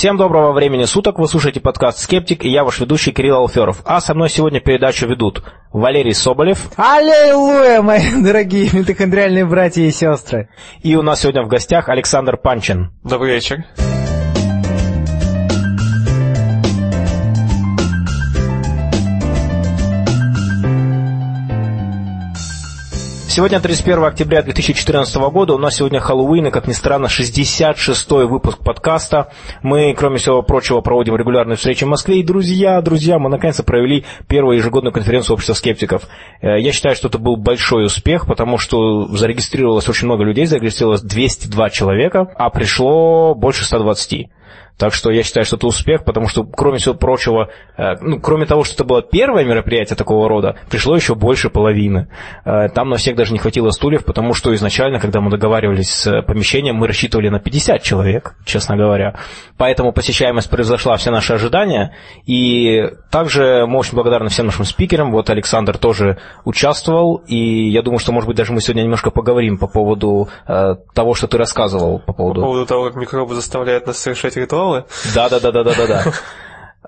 Всем доброго времени суток, вы слушаете подкаст «Скептик» и я ваш ведущий Кирилл Алферов. А со мной сегодня передачу ведут Валерий Соболев. Аллилуйя, мои дорогие митохондриальные братья и сестры. И у нас сегодня в гостях Александр Панчин. Добрый вечер. Сегодня 31 октября 2014 года, у нас сегодня Хэллоуин, и, как ни странно, 66-й выпуск подкаста. Мы, кроме всего прочего, проводим регулярные встречи в Москве. И, друзья, друзья, мы наконец-то провели первую ежегодную конференцию общества скептиков. Э, я считаю, что это был большой успех, потому что зарегистрировалось очень много людей, зарегистрировалось 202 человека, а пришло больше 120. Так что я считаю, что это успех, потому что, кроме всего прочего, э, ну, кроме того, что это было первое мероприятие такого рода, пришло еще больше половины. Э, там на всех даже не хватило стульев, потому что изначально, когда мы договаривались с помещением, мы рассчитывали на 50 человек, честно говоря. Поэтому посещаемость превзошла все наши ожидания. И также мы очень благодарны всем нашим спикерам. Вот Александр тоже участвовал. И я думаю, что, может быть, даже мы сегодня немножко поговорим по поводу э, того, что ты рассказывал. По поводу... по поводу того, как микробы заставляют нас совершать ритуалы каналы. Да, да, да, да, да, да,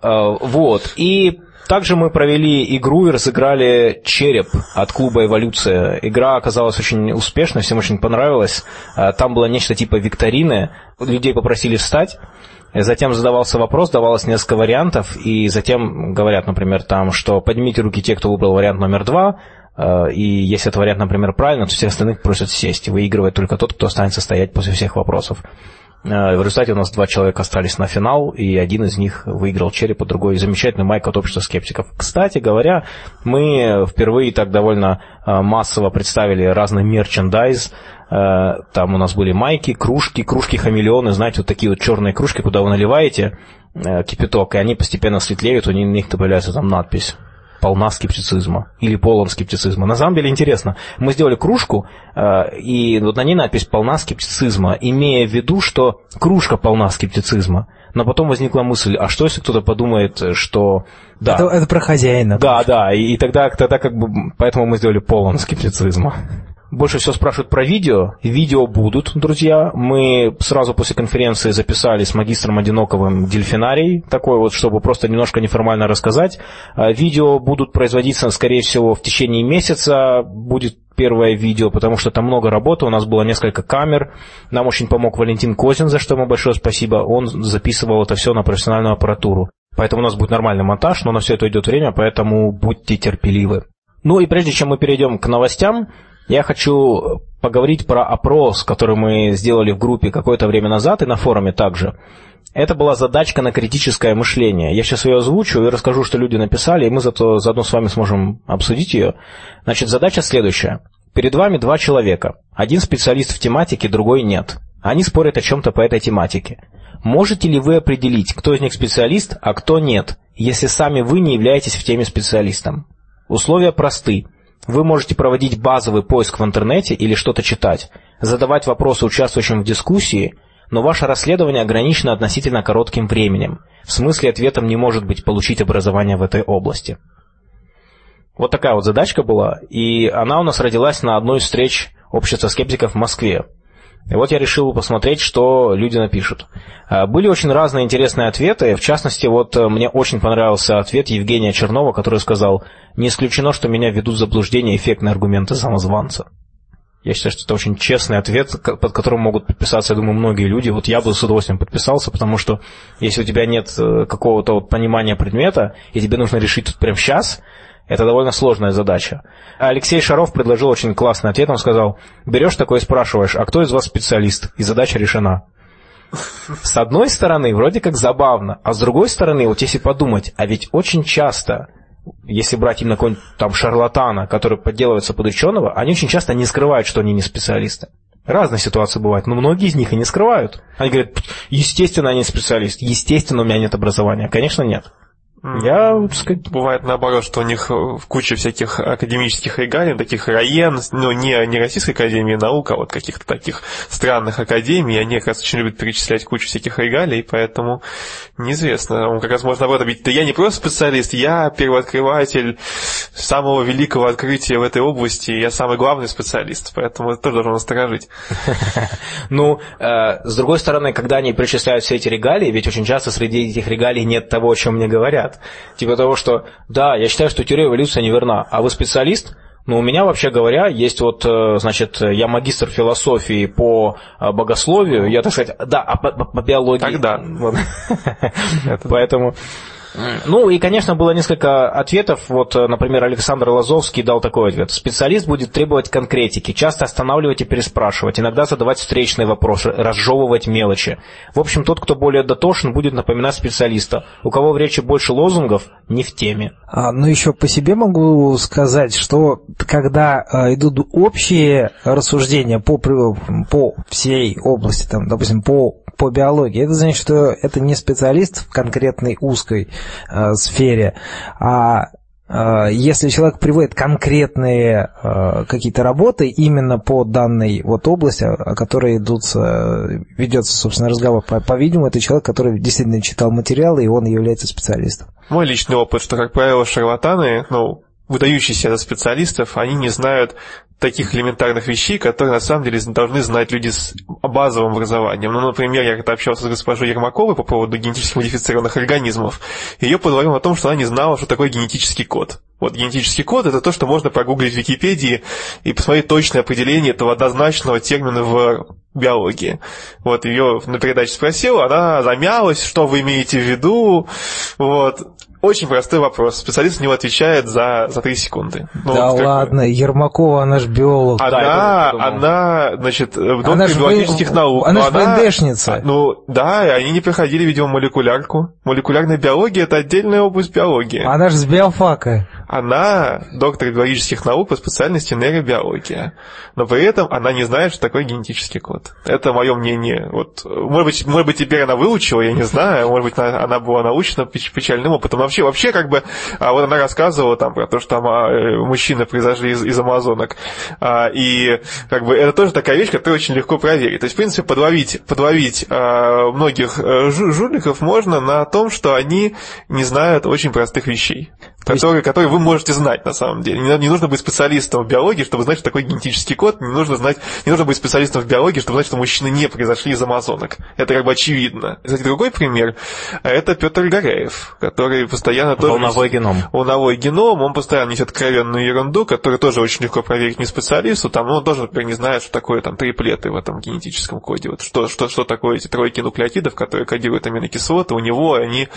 да. Вот. И также мы провели игру и разыграли череп от клуба «Эволюция». Игра оказалась очень успешной, всем очень понравилась. А, там было нечто типа викторины. Людей попросили встать. Затем задавался вопрос, давалось несколько вариантов, и затем говорят, например, там, что поднимите руки те, кто выбрал вариант номер два, а, и если этот вариант, например, правильно, то всех остальных просят сесть. Выигрывает только тот, кто останется стоять после всех вопросов. Э, в результате у нас два человека остались на финал, и один из них выиграл череп, а другой замечательный майк от общества скептиков. Кстати говоря, мы впервые так довольно э, массово представили разный мерчендайз. Э, там у нас были майки, кружки, кружки-хамелеоны, знаете, вот такие вот черные кружки, куда вы наливаете кипяток, и они постепенно светлеют, у них добавляется там надпись полна скептицизма или полон скептицизма. На самом деле интересно. Мы сделали кружку, э, и вот на ней надпись «полна скептицизма», имея в виду, что кружка полна скептицизма. Но потом возникла мысль, а что если кто-то подумает, что... Да, это, это про хозяина. Да, да, и, и тогда, тогда как бы... Поэтому мы сделали полон скептицизма. Больше всего спрашивают про видео. Видео будут, друзья. Мы сразу после конференции записали с магистром Одиноковым дельфинарий, такой вот, чтобы просто немножко неформально рассказать. А, видео будут производиться, скорее всего, в течение месяца. Будет первое видео, потому что там много работы, у нас было несколько камер, нам очень помог Валентин Козин, за что ему большое спасибо, он записывал это все на профессиональную аппаратуру. Поэтому у нас будет нормальный монтаж, но на все это идет время, поэтому будьте терпеливы. Ну и прежде чем мы перейдем к новостям, я хочу поговорить про опрос, который мы сделали в группе какое-то время назад и на форуме также. Это была задачка на критическое мышление. Я сейчас ее озвучу и расскажу, что люди написали, и мы зато заодно с вами сможем обсудить ее. Значит, задача следующая. Перед вами два человека. Один специалист в тематике, другой нет. Они спорят о чем-то по этой тематике. Можете ли вы определить, кто из них специалист, а кто нет, если сами вы не являетесь в теме специалистом? Условия просты. Вы можете проводить базовый поиск в интернете или что-то читать, задавать вопросы участвующим в дискуссии, но ваше расследование ограничено относительно коротким временем. В смысле ответом не может быть получить образование в этой области. Вот такая вот задачка была, и она у нас родилась на одной из встреч общества скептиков в Москве. И вот я решил посмотреть, что люди напишут. А, были очень разные интересные ответы. В частности, вот э, мне очень понравился ответ Евгения Чернова, который сказал, «Не исключено, что меня ведут в заблуждение эффектные аргументы самозванца». Я считаю, что это очень честный ответ, под которым могут подписаться, я думаю, многие люди. Вот я бы с удовольствием подписался, потому что если у тебя нет э, какого-то вот понимания предмета, и тебе нужно решить тут прямо сейчас, это довольно сложная задача. Алексей Шаров предложил очень классный ответ. Он сказал, берешь такое и спрашиваешь, а кто из вас специалист? И задача решена. С одной стороны, вроде как забавно, а с другой стороны, вот если подумать, а ведь очень часто, если брать именно какого-нибудь там шарлатана, который подделывается под ученого, они очень часто не скрывают, что они не специалисты. Разные ситуации бывают, но многие из них и не скрывают. Они говорят, естественно, они специалист, естественно, у меня нет образования. Конечно, нет. Я, так сказать, Бывает наоборот, что у них э, куча всяких академических регалий, таких РАЕН, ну, не, не Российской Академии Наук, а вот каких-то таких странных академий, они как раз очень любят перечислять кучу всяких регалий, поэтому неизвестно. Он как раз может наоборот объявить, да я не просто специалист, я первооткрыватель самого великого открытия в этой области, я самый главный специалист, поэтому это тоже должно насторожить. Ну, э, с другой стороны, когда они перечисляют все эти регалии, ведь очень часто среди этих регалий нет того, о чем мне говорят. Типа того, что да, я считаю, что теория эволюции неверна, а вы специалист? Ну, у меня, вообще говоря, есть вот, э, значит, я магистр философии по э, богословию, я, так сказать, да, а по, по- по биологии. Тогда. Вот. Поэтому... Ну и, конечно, было несколько ответов. Вот, э, например, Александр Лазовский дал такой ответ. Специалист будет требовать конкретики, часто останавливать и переспрашивать, иногда задавать встречные вопросы, разжевывать мелочи. В общем, тот, кто более дотошен, будет напоминать специалиста. У кого в речи больше лозунгов, не в теме. А, ну, еще по себе могу сказать, что когда а, идут общие рассуждения по, по всей области, там, допустим, по, по биологии, это значит, что это не специалист в конкретной узкой а, сфере, а, если человек приводит конкретные а, какие-то работы именно по данной вот области, о которой идут, э, ведется, собственно, разговор, по- по-видимому, это человек, который действительно читал материалы, и он является специалистом. Мой личный опыт, что, как правило, шарлатаны, ну, выдающиеся специалистов, они не знают таких элементарных вещей, которые на самом деле должны знать люди с базовым образованием. Ну, например, я как-то общался с госпожой Ермаковой по поводу генетически модифицированных организмов. Ее поговорил о том, что она не знала, что такое генетический код. Вот генетический код – это то, что можно прогуглить в Википедии и посмотреть точное определение этого однозначного термина в биологии. Вот ее на передаче спросил, она замялась, что вы имеете в виду. Вот. Очень простой вопрос. Специалист на него отвечает за, за 3 секунды. Ну, да вот ладно, Ермакова, она ж биолог. Она, думал. она, значит, в Она биологических вы- наук. она но ж ВНДшница. Ну, да, они не проходили, видимо, молекулярку. Молекулярная биология – это отдельная область биологии. Она же с биофака. Она доктор биологических наук по специальности нейробиология. Но при этом она не знает, что такое генетический код. Это мое мнение. Вот, может, быть, может быть, теперь она выучила, я не знаю. Может быть, она была научена печ- печальным опытом. Но вообще, вообще, как бы, а вот она рассказывала там про то, что там а, э, мужчины произошли из, из амазонок. А, и как бы это тоже такая вещь, которую очень легко проверить. То есть, в принципе, подловить, подловить многих э, жу- жуликов можно на том, что они не знают очень простых вещей. То есть- которые вы можете знать на самом деле. Не, не нужно быть специалистом в биологии, чтобы знать, что такое генетический код. Не нужно знать, не нужно быть специалистом в биологии, чтобы знать, что мужчины не произошли из амазонок. Это как бы очевидно. Кстати, другой пример – это Петр Горяев, который постоянно тоже... Волновой геном. Волновой геном, он постоянно несет откровенную ерунду, которую тоже очень легко проверить не специалисту. Там, ну, он тоже, например, не знает, что такое там триплеты в этом генетическом коде. Вот что, что, что такое эти тройки нуклеотидов, которые кодируют аминокислоты. У него они,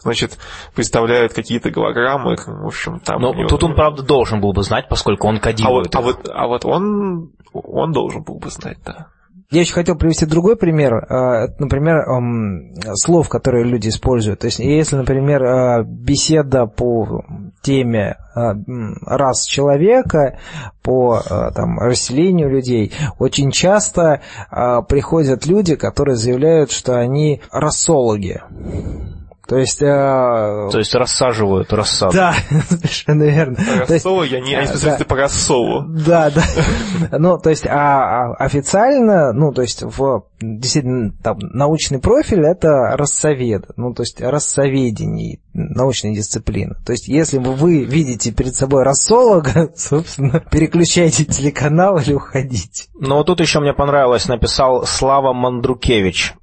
значит, представляют какие-то голограммы. В общем, там... Ну, него- тут он, правда, должен был бы знать, поскольку он а кодирует вот, а их. вот, а вот он, он должен был бы знать, да. Я еще хотел привести другой пример. это, Например, эм, слов, которые люди используют. То есть, если, например, э, беседа по теме э, рас человека, по э, там, расселению людей, очень часто приходят люди, которые заявляют, что они расологи. То есть... э, То есть рассаживают рассаду. Да, совершенно верно. Рассолы, они, они да. специалисты по рассолу. Да, да. Ну, то есть, а, а официально, ну, то есть, в действительно там, научный профиль это рассовед, ну, то есть, рассоведение, научная дисциплина. То есть, если вы- вы видите перед собой рассолога, собственно, переключайте телеканал или уходите. Но вот тут еще мне понравилось, написал Слава Мандрукевич.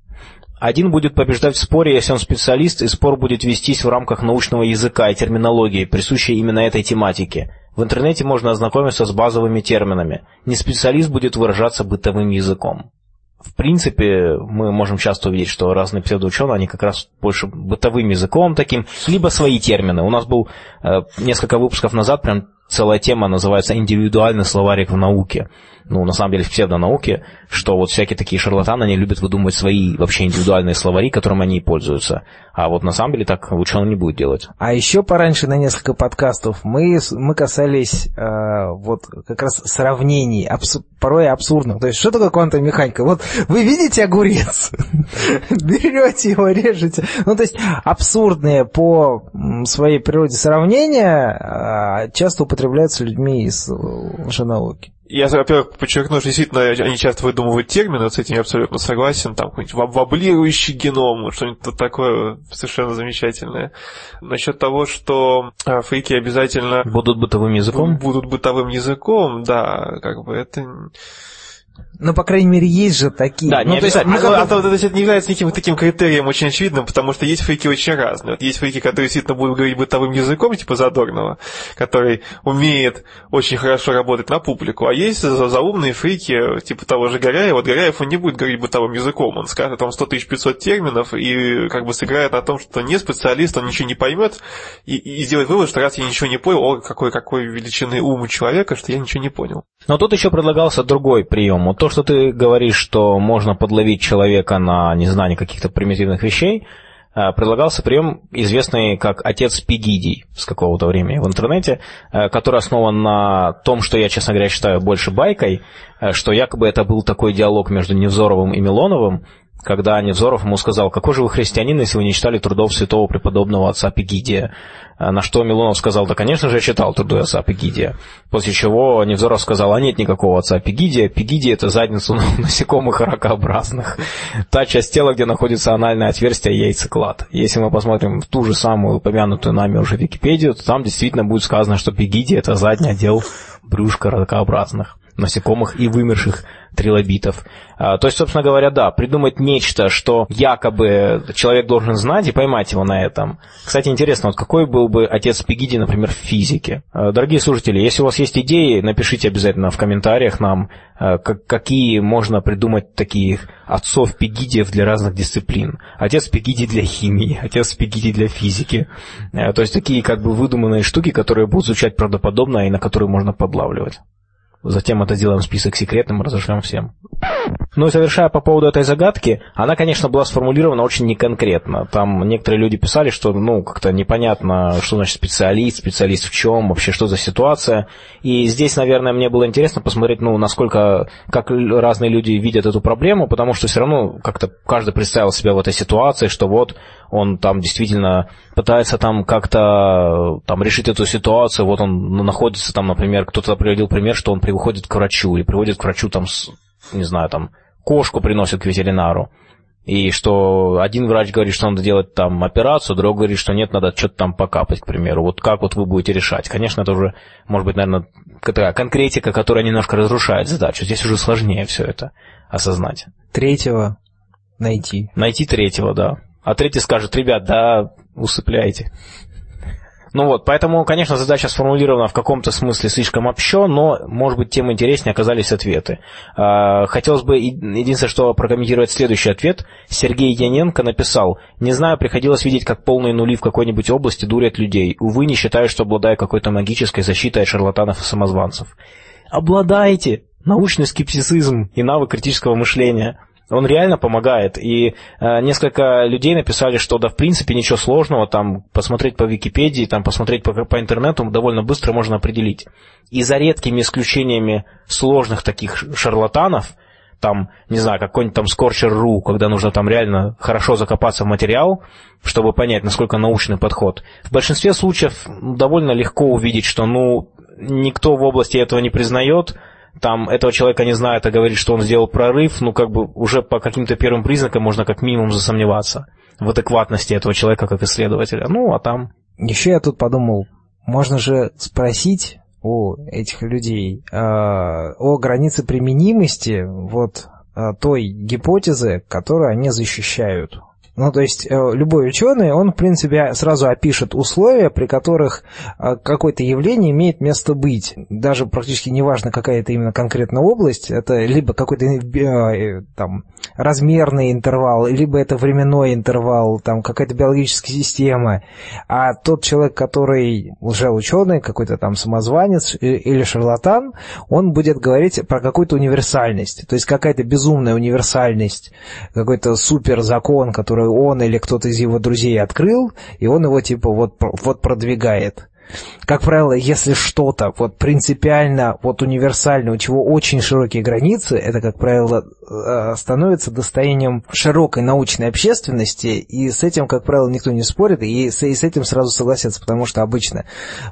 Один будет побеждать в споре, если он специалист, и спор будет вестись в рамках научного языка и терминологии, присущей именно этой тематике. В интернете можно ознакомиться с базовыми терминами. Не специалист будет выражаться бытовым языком. В принципе, мы можем часто увидеть, что разные псевдоученые, они как раз больше бытовым языком таким, либо свои термины. У нас был э, несколько выпусков назад прям целая тема называется «Индивидуальный словарик в науке». Ну, на самом деле, в псевдонауке, что вот всякие такие шарлатаны, они любят выдумывать свои вообще индивидуальные словари, которым они пользуются. А вот на самом деле так он не будет делать. А еще пораньше на несколько подкастов мы, мы касались э, вот как раз сравнений, абс, порой абсурдных. То есть, что такое квантовая механика? Вот вы видите огурец, берете его, режете. Ну, то есть, абсурдные по своей природе сравнения а, часто употребляются людьми из лженауки. Я, во-первых, подчеркну, что действительно они часто выдумывают термины, вот с этим я абсолютно согласен, там какой-нибудь воблирующий геном, что-нибудь такое совершенно замечательное. Насчет того, что а, фрики обязательно... Будут бытовым языком? Будут бытовым языком, да, как бы это ну, по крайней мере, есть же такие. Да, ну, не то есть, обязательно. ну, А, то, то есть это не является никаким таким критерием очень очевидным, потому что есть фрики очень разные. Вот есть фрики, которые действительно будут говорить бытовым языком, типа Задорнова, который умеет очень хорошо работать на публику, а есть заумные фрики, типа того же Горяева. Вот Горяев, он не будет говорить бытовым языком, он скажет там 100 500 терминов и как бы сыграет на том, что не специалист, он ничего не поймет, и, и сделает вывод, что раз я ничего не понял, о, какой, какой величины ум у человека, что я ничего не понял. Но тут еще предлагался другой прием. Вот то, что ты говоришь, что можно подловить человека на незнание каких-то примитивных вещей, э, предлагался прием, известный как отец Пегидий с какого-то времени в интернете, э, который основан на том, что я, честно говоря, считаю больше байкой, э, что якобы это был такой диалог между Невзоровым и Милоновым, когда Невзоров ему сказал, какой же вы христианин, если вы не читали трудов святого преподобного отца Пегидия. На что Милонов сказал, да, конечно же, я читал труды отца Пегидия. После чего Невзоров сказал, а нет никакого отца Пегидия. Пегидия – это задницу насекомых ракообразных. Та часть тела, где находится анальное отверстие яйцеклад. Если мы посмотрим в ту же самую упомянутую нами уже Википедию, то там действительно будет сказано, что Пегидия – это задний отдел брюшка ракообразных насекомых и вымерших трилобитов. А, то есть, собственно говоря, да, придумать нечто, что якобы человек должен знать и поймать его на этом. Кстати, интересно, вот какой был бы отец Пегиди, например, в физике? А, дорогие слушатели, если у вас есть идеи, напишите обязательно в комментариях нам, а, какие можно придумать такие отцов Пегидиев для разных дисциплин. Отец Пегиди для химии, отец Пегиди для физики. То есть такие как бы выдуманные штуки, которые будут звучать правдоподобно и на которые можно подлавливать. Затем это сделаем список секретным и разошлем всем. Ну и завершая по поводу этой загадки, она, конечно, была сформулирована очень неконкретно. Там некоторые люди писали, что, ну, как-то непонятно, что значит специалист, специалист в чем, вообще что за ситуация. И здесь, наверное, мне было интересно посмотреть, ну, насколько, как разные люди видят эту проблему, потому что все равно как-то каждый представил себя в этой ситуации, что вот он там действительно пытается там как-то там решить эту ситуацию, вот он находится там, например, кто-то приводил пример, что он приходит к врачу, или приводит к врачу там, не знаю, там, кошку приносит к ветеринару, и что один врач говорит, что надо делать там операцию, другой говорит, что нет, надо что-то там покапать, к примеру. Вот как вот вы будете решать? Конечно, это уже, может быть, наверное, такая конкретика, которая немножко разрушает задачу. Здесь уже сложнее все это осознать. Третьего найти. Найти третьего, да. А третий скажет, ребят, да, усыпляйте. Ну вот, поэтому, конечно, задача сформулирована в каком-то смысле слишком общо, но, может быть, тем интереснее оказались ответы. А, хотелось бы единственное, что прокомментировать следующий ответ. Сергей Яненко написал, «Не знаю, приходилось видеть, как полные нули в какой-нибудь области дурят людей. Увы, не считаю, что обладаю какой-то магической защитой от шарлатанов и самозванцев». Обладаете! Научный скептицизм и навык критического мышления – он реально помогает. И э, несколько людей написали, что да, в принципе, ничего сложного, там, посмотреть по Википедии, там, посмотреть по, по интернету довольно быстро можно определить. И за редкими исключениями сложных таких шарлатанов, там, не знаю, какой-нибудь там Scorcher.ru, когда нужно там реально хорошо закопаться в материал, чтобы понять, насколько научный подход. В большинстве случаев довольно легко увидеть, что, ну, никто в области этого не признает, там этого человека не знает, а говорит, что он сделал прорыв, ну, как бы уже по каким-то первым признакам можно как минимум засомневаться в адекватности этого человека как исследователя. Ну, а там... Еще я тут подумал, можно же спросить у этих людей э, о границе применимости вот э, той гипотезы, которую они защищают. Ну, то есть, э, любой ученый, он, в принципе, сразу опишет условия, при которых э, какое-то явление имеет место быть. Даже практически неважно, какая это именно конкретная область, это либо какой-то э, там размерный интервал, либо это временной интервал, там какая-то биологическая система. А тот человек, который уже ученый, какой-то там самозванец или шарлатан, он будет говорить про какую-то универсальность. То есть какая-то безумная универсальность, какой-то супер закон, который он или кто-то из его друзей открыл, и он его типа вот, вот продвигает. Как правило, если что-то вот принципиально, вот универсально, у чего очень широкие границы, это, как правило, становится достоянием широкой научной общественности, и с этим, как правило, никто не спорит, и с, и с этим сразу согласятся, потому что обычно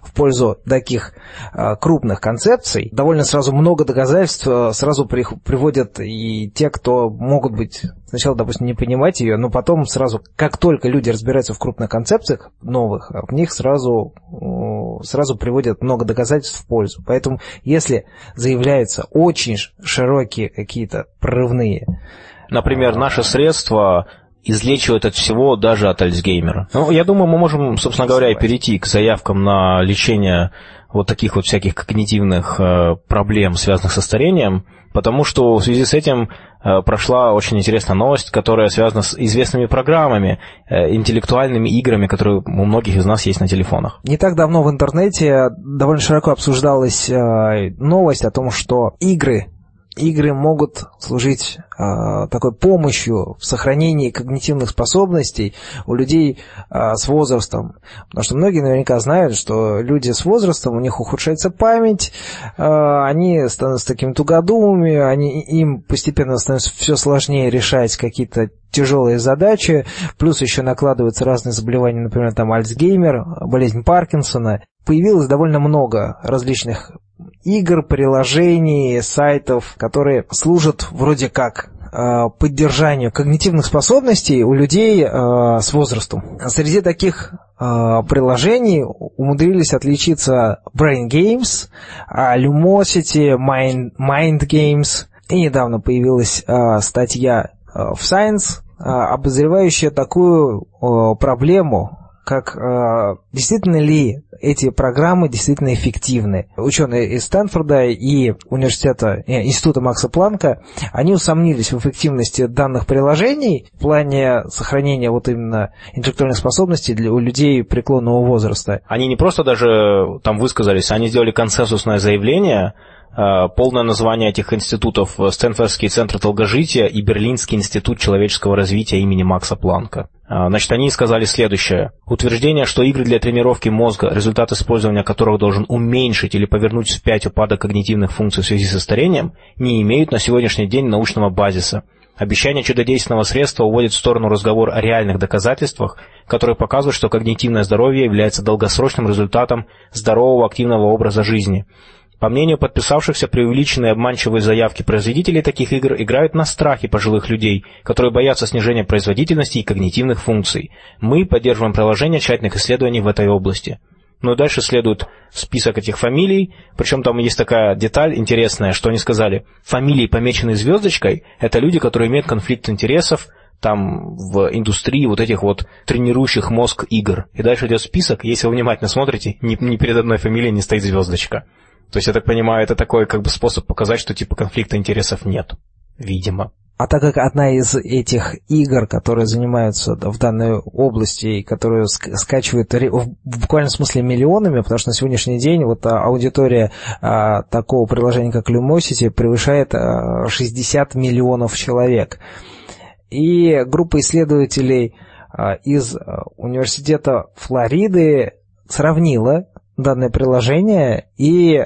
в пользу таких э, крупных концепций довольно сразу много доказательств э, сразу приводят и те, кто могут быть сначала, допустим, не понимать ее, но потом сразу, как только люди разбираются в крупных концепциях новых, в них сразу сразу приводят много доказательств в пользу. Поэтому, если заявляются очень широкие какие-то прорывные... Например, наши средства излечивают от всего, даже от Альцгеймера. Ну, я думаю, мы можем, собственно говоря, и перейти к заявкам на лечение вот таких вот всяких когнитивных э, проблем, связанных со старением, потому что в связи с этим э, прошла очень интересная новость, которая связана с известными программами, э, интеллектуальными играми, которые у многих из нас есть на телефонах. Не так давно в интернете довольно широко обсуждалась новость о том, что игры игры могут служить э, такой помощью в сохранении когнитивных способностей у людей э, с возрастом. Потому что многие наверняка знают, что люди с возрастом, у них ухудшается память, э, они становятся такими тугодумами, они, им постепенно становится все сложнее решать какие-то тяжелые задачи, плюс еще накладываются разные заболевания, например, там Альцгеймер, болезнь Паркинсона. Появилось довольно много различных игр, приложений, сайтов, которые служат вроде как э, поддержанию когнитивных способностей у людей э, с возрастом. Среди таких э, приложений умудрились отличиться Brain Games, Lumosity, Mind, Mind Games. И недавно появилась статья в Science, обозревающая такую проблему, как э, действительно ли эти программы действительно эффективны. Ученые из Стэнфорда и университета, э, института Макса Планка, они усомнились в эффективности данных приложений в плане сохранения вот именно интеллектуальных способностей для, у людей преклонного возраста. Они не просто даже там высказались, они сделали консенсусное заявление, Э, полное название этих институтов – Стэнфордский центр долгожития и Берлинский институт человеческого развития имени Макса Планка. Э, значит, они сказали следующее. Утверждение, что игры для тренировки мозга, результат использования которых должен уменьшить или повернуть вспять упадок когнитивных функций в связи со старением, не имеют на сегодняшний день научного базиса. Обещание чудодейственного средства уводит в сторону разговор о реальных доказательствах, которые показывают, что когнитивное здоровье является долгосрочным результатом здорового активного образа жизни – по мнению подписавшихся, преувеличенные обманчивые заявки производителей таких игр играют на страхе пожилых людей, которые боятся снижения производительности и когнитивных функций. Мы поддерживаем приложение тщательных исследований в этой области. Ну и дальше следует список этих фамилий, причем там есть такая деталь интересная, что они сказали. Фамилии, помеченные звездочкой, это люди, которые имеют конфликт интересов, там в индустрии вот этих вот тренирующих мозг игр. И дальше идет список, если вы внимательно смотрите, ни, ни перед одной фамилией не стоит звездочка. То есть, я так понимаю, это такой как бы способ показать, что типа конфликта интересов нет. Видимо. А так как одна из этих игр, которые занимаются в данной области, которые скачивают в буквальном смысле миллионами, потому что на сегодняшний день вот а, аудитория а, такого приложения, как Lumosity, превышает а, 60 миллионов человек. И группа исследователей а, из а, университета Флориды сравнила данное приложение и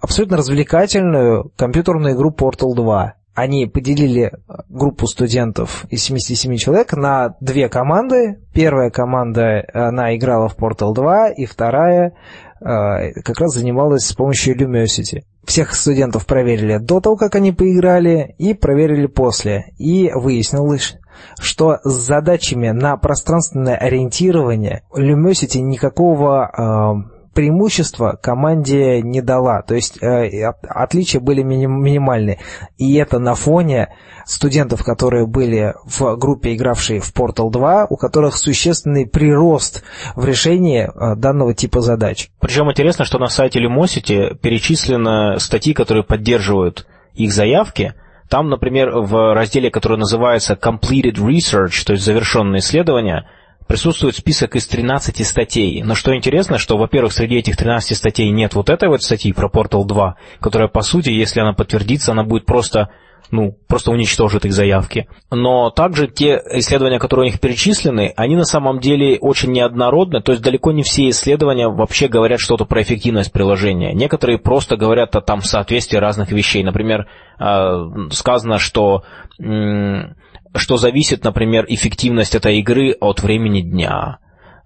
абсолютно развлекательную компьютерную игру Portal 2. Они поделили группу студентов из 77 человек на две команды. Первая команда, она играла в Portal 2, и вторая э, как раз занималась с помощью Lumosity. Всех студентов проверили до того, как они поиграли, и проверили после. И выяснилось, что с задачами на пространственное ориентирование Lumosity никакого э, преимущества команде не дала. То есть э, отличия были минимальны. И это на фоне студентов, которые были в группе, игравшей в Portal 2, у которых существенный прирост в решении э, данного типа задач. Причем интересно, что на сайте Lumosity перечислены статьи, которые поддерживают их заявки. Там, например, в разделе, который называется Completed Research, то есть завершенные исследования, присутствует список из 13 статей. Но что интересно, что, во-первых, среди этих 13 статей нет вот этой вот статьи про Portal 2, которая, по сути, если она подтвердится, она будет просто ну, просто уничтожит их заявки. Но также те исследования, которые у них перечислены, они на самом деле очень неоднородны, то есть далеко не все исследования вообще говорят что-то про эффективность приложения. Некоторые просто говорят о там соответствии разных вещей. Например, а, сказано, что что зависит, например, эффективность этой игры от времени дня.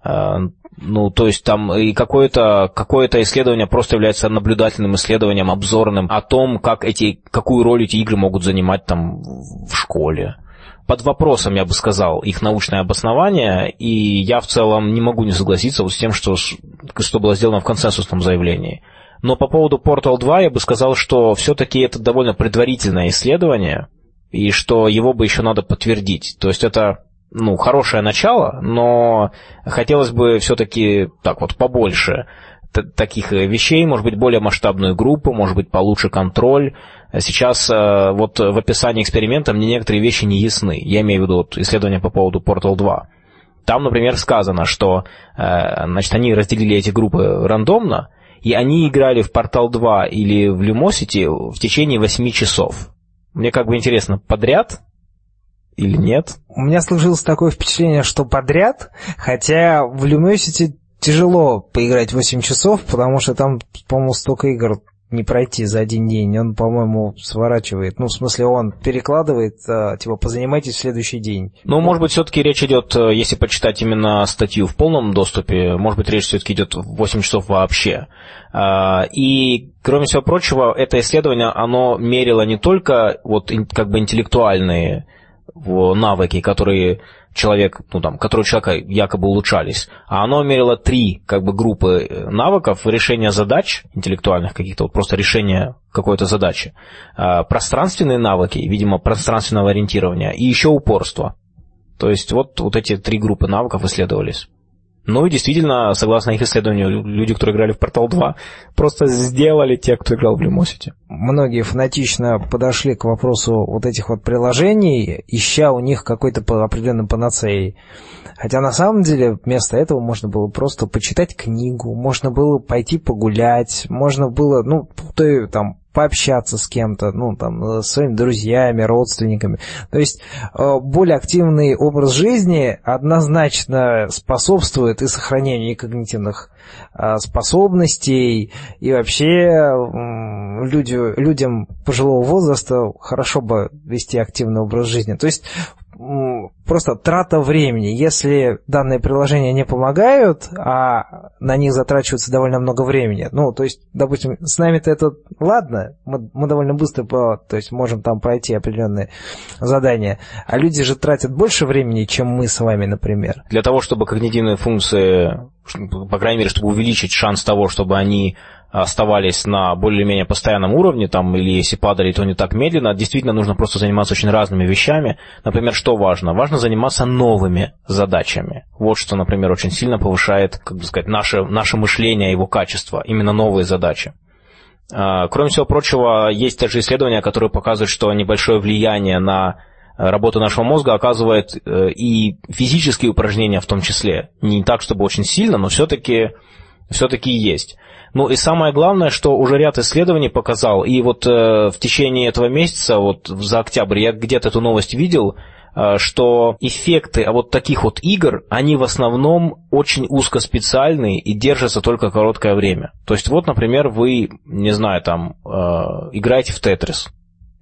А, ну, то есть там и какое-то какое исследование просто является наблюдательным исследованием, обзорным о том, как эти, какую роль эти игры могут занимать там в школе. Под вопросом, я бы сказал, их научное обоснование, и я в целом не могу не согласиться вот с тем, что, что было сделано в консенсусном заявлении. Но по поводу Portal 2 я бы сказал, что все-таки это довольно предварительное исследование, и что его бы еще надо подтвердить. То есть это ну, хорошее начало, но хотелось бы все-таки так вот побольше таких вещей, может быть, более масштабную группу, может быть, получше контроль. Сейчас э, вот в описании эксперимента мне некоторые вещи не ясны. Я имею в виду вот исследование по поводу Portal 2. Там, например, сказано, что э, значит, они разделили эти группы рандомно, и они играли в Portal 2 или в Lumosity в течение 8 часов. Мне как бы интересно, подряд или нет? У меня сложилось такое впечатление, что подряд, хотя в Lumosity тяжело поиграть 8 часов, потому что там, по-моему, столько игр не пройти за один день. Он, по-моему, сворачивает. Ну, в смысле, он перекладывает, а, типа, позанимайтесь в следующий день. Ну, может быть, все-таки речь идет, э, если почитать именно статью в полном доступе, может быть, речь все-таки идет 8 часов вообще. А, и, кроме всего прочего, это исследование, оно мерило не только вот как бы интеллектуальные навыки, которые человек, ну там, которые у человека якобы улучшались, а оно мерило три как бы группы э, навыков решения задач интеллектуальных каких-то, вот просто решения какой-то задачи, а, пространственные навыки, видимо, пространственного ориентирования и еще упорство. То есть вот, вот эти три группы навыков исследовались. Ну и действительно, согласно их исследованию, люди, которые играли в Portal 2, просто сделали те, кто играл в Lumosity. Многие фанатично подошли к вопросу вот этих вот приложений, ища у них какой-то определенный панацеей. Хотя на самом деле вместо этого можно было просто почитать книгу, можно было пойти погулять, можно было, ну, там, пообщаться с кем-то, ну, там, э, с своими друзьями, родственниками. То есть э, более активный образ жизни однозначно способствует и сохранению когнитивных э, способностей, и вообще люди, людям пожилого возраста хорошо бы вести активный образ жизни. То есть просто трата времени. Если данные приложения не помогают, а на них затрачивается довольно много времени, ну, то есть, допустим, с нами-то это ладно, мы, мы довольно быстро по, то есть можем там пройти определенные задания, а люди же тратят больше времени, чем мы с вами, например. Для того, чтобы когнитивные функции, по крайней мере, чтобы увеличить шанс того, чтобы они оставались на более-менее постоянном уровне, там, или если падали, то не так медленно, действительно нужно просто заниматься очень разными вещами. Например, что важно? Важно заниматься новыми задачами. Вот что, например, очень сильно повышает, как бы сказать, наше, наше мышление, его качество, именно новые задачи. А, кроме всего прочего, есть также исследования, которые показывают, что небольшое влияние на работу нашего мозга оказывает э, и физические упражнения в том числе. Не так, чтобы очень сильно, но все-таки все-таки есть. Ну и самое главное, что уже ряд исследований показал, и вот э, в течение этого месяца, вот за октябрь, я где-то эту новость видел, э, что эффекты а вот таких вот игр, они в основном очень узкоспециальные и держатся только короткое время. То есть вот, например, вы, не знаю, там, э, играете в Тетрис,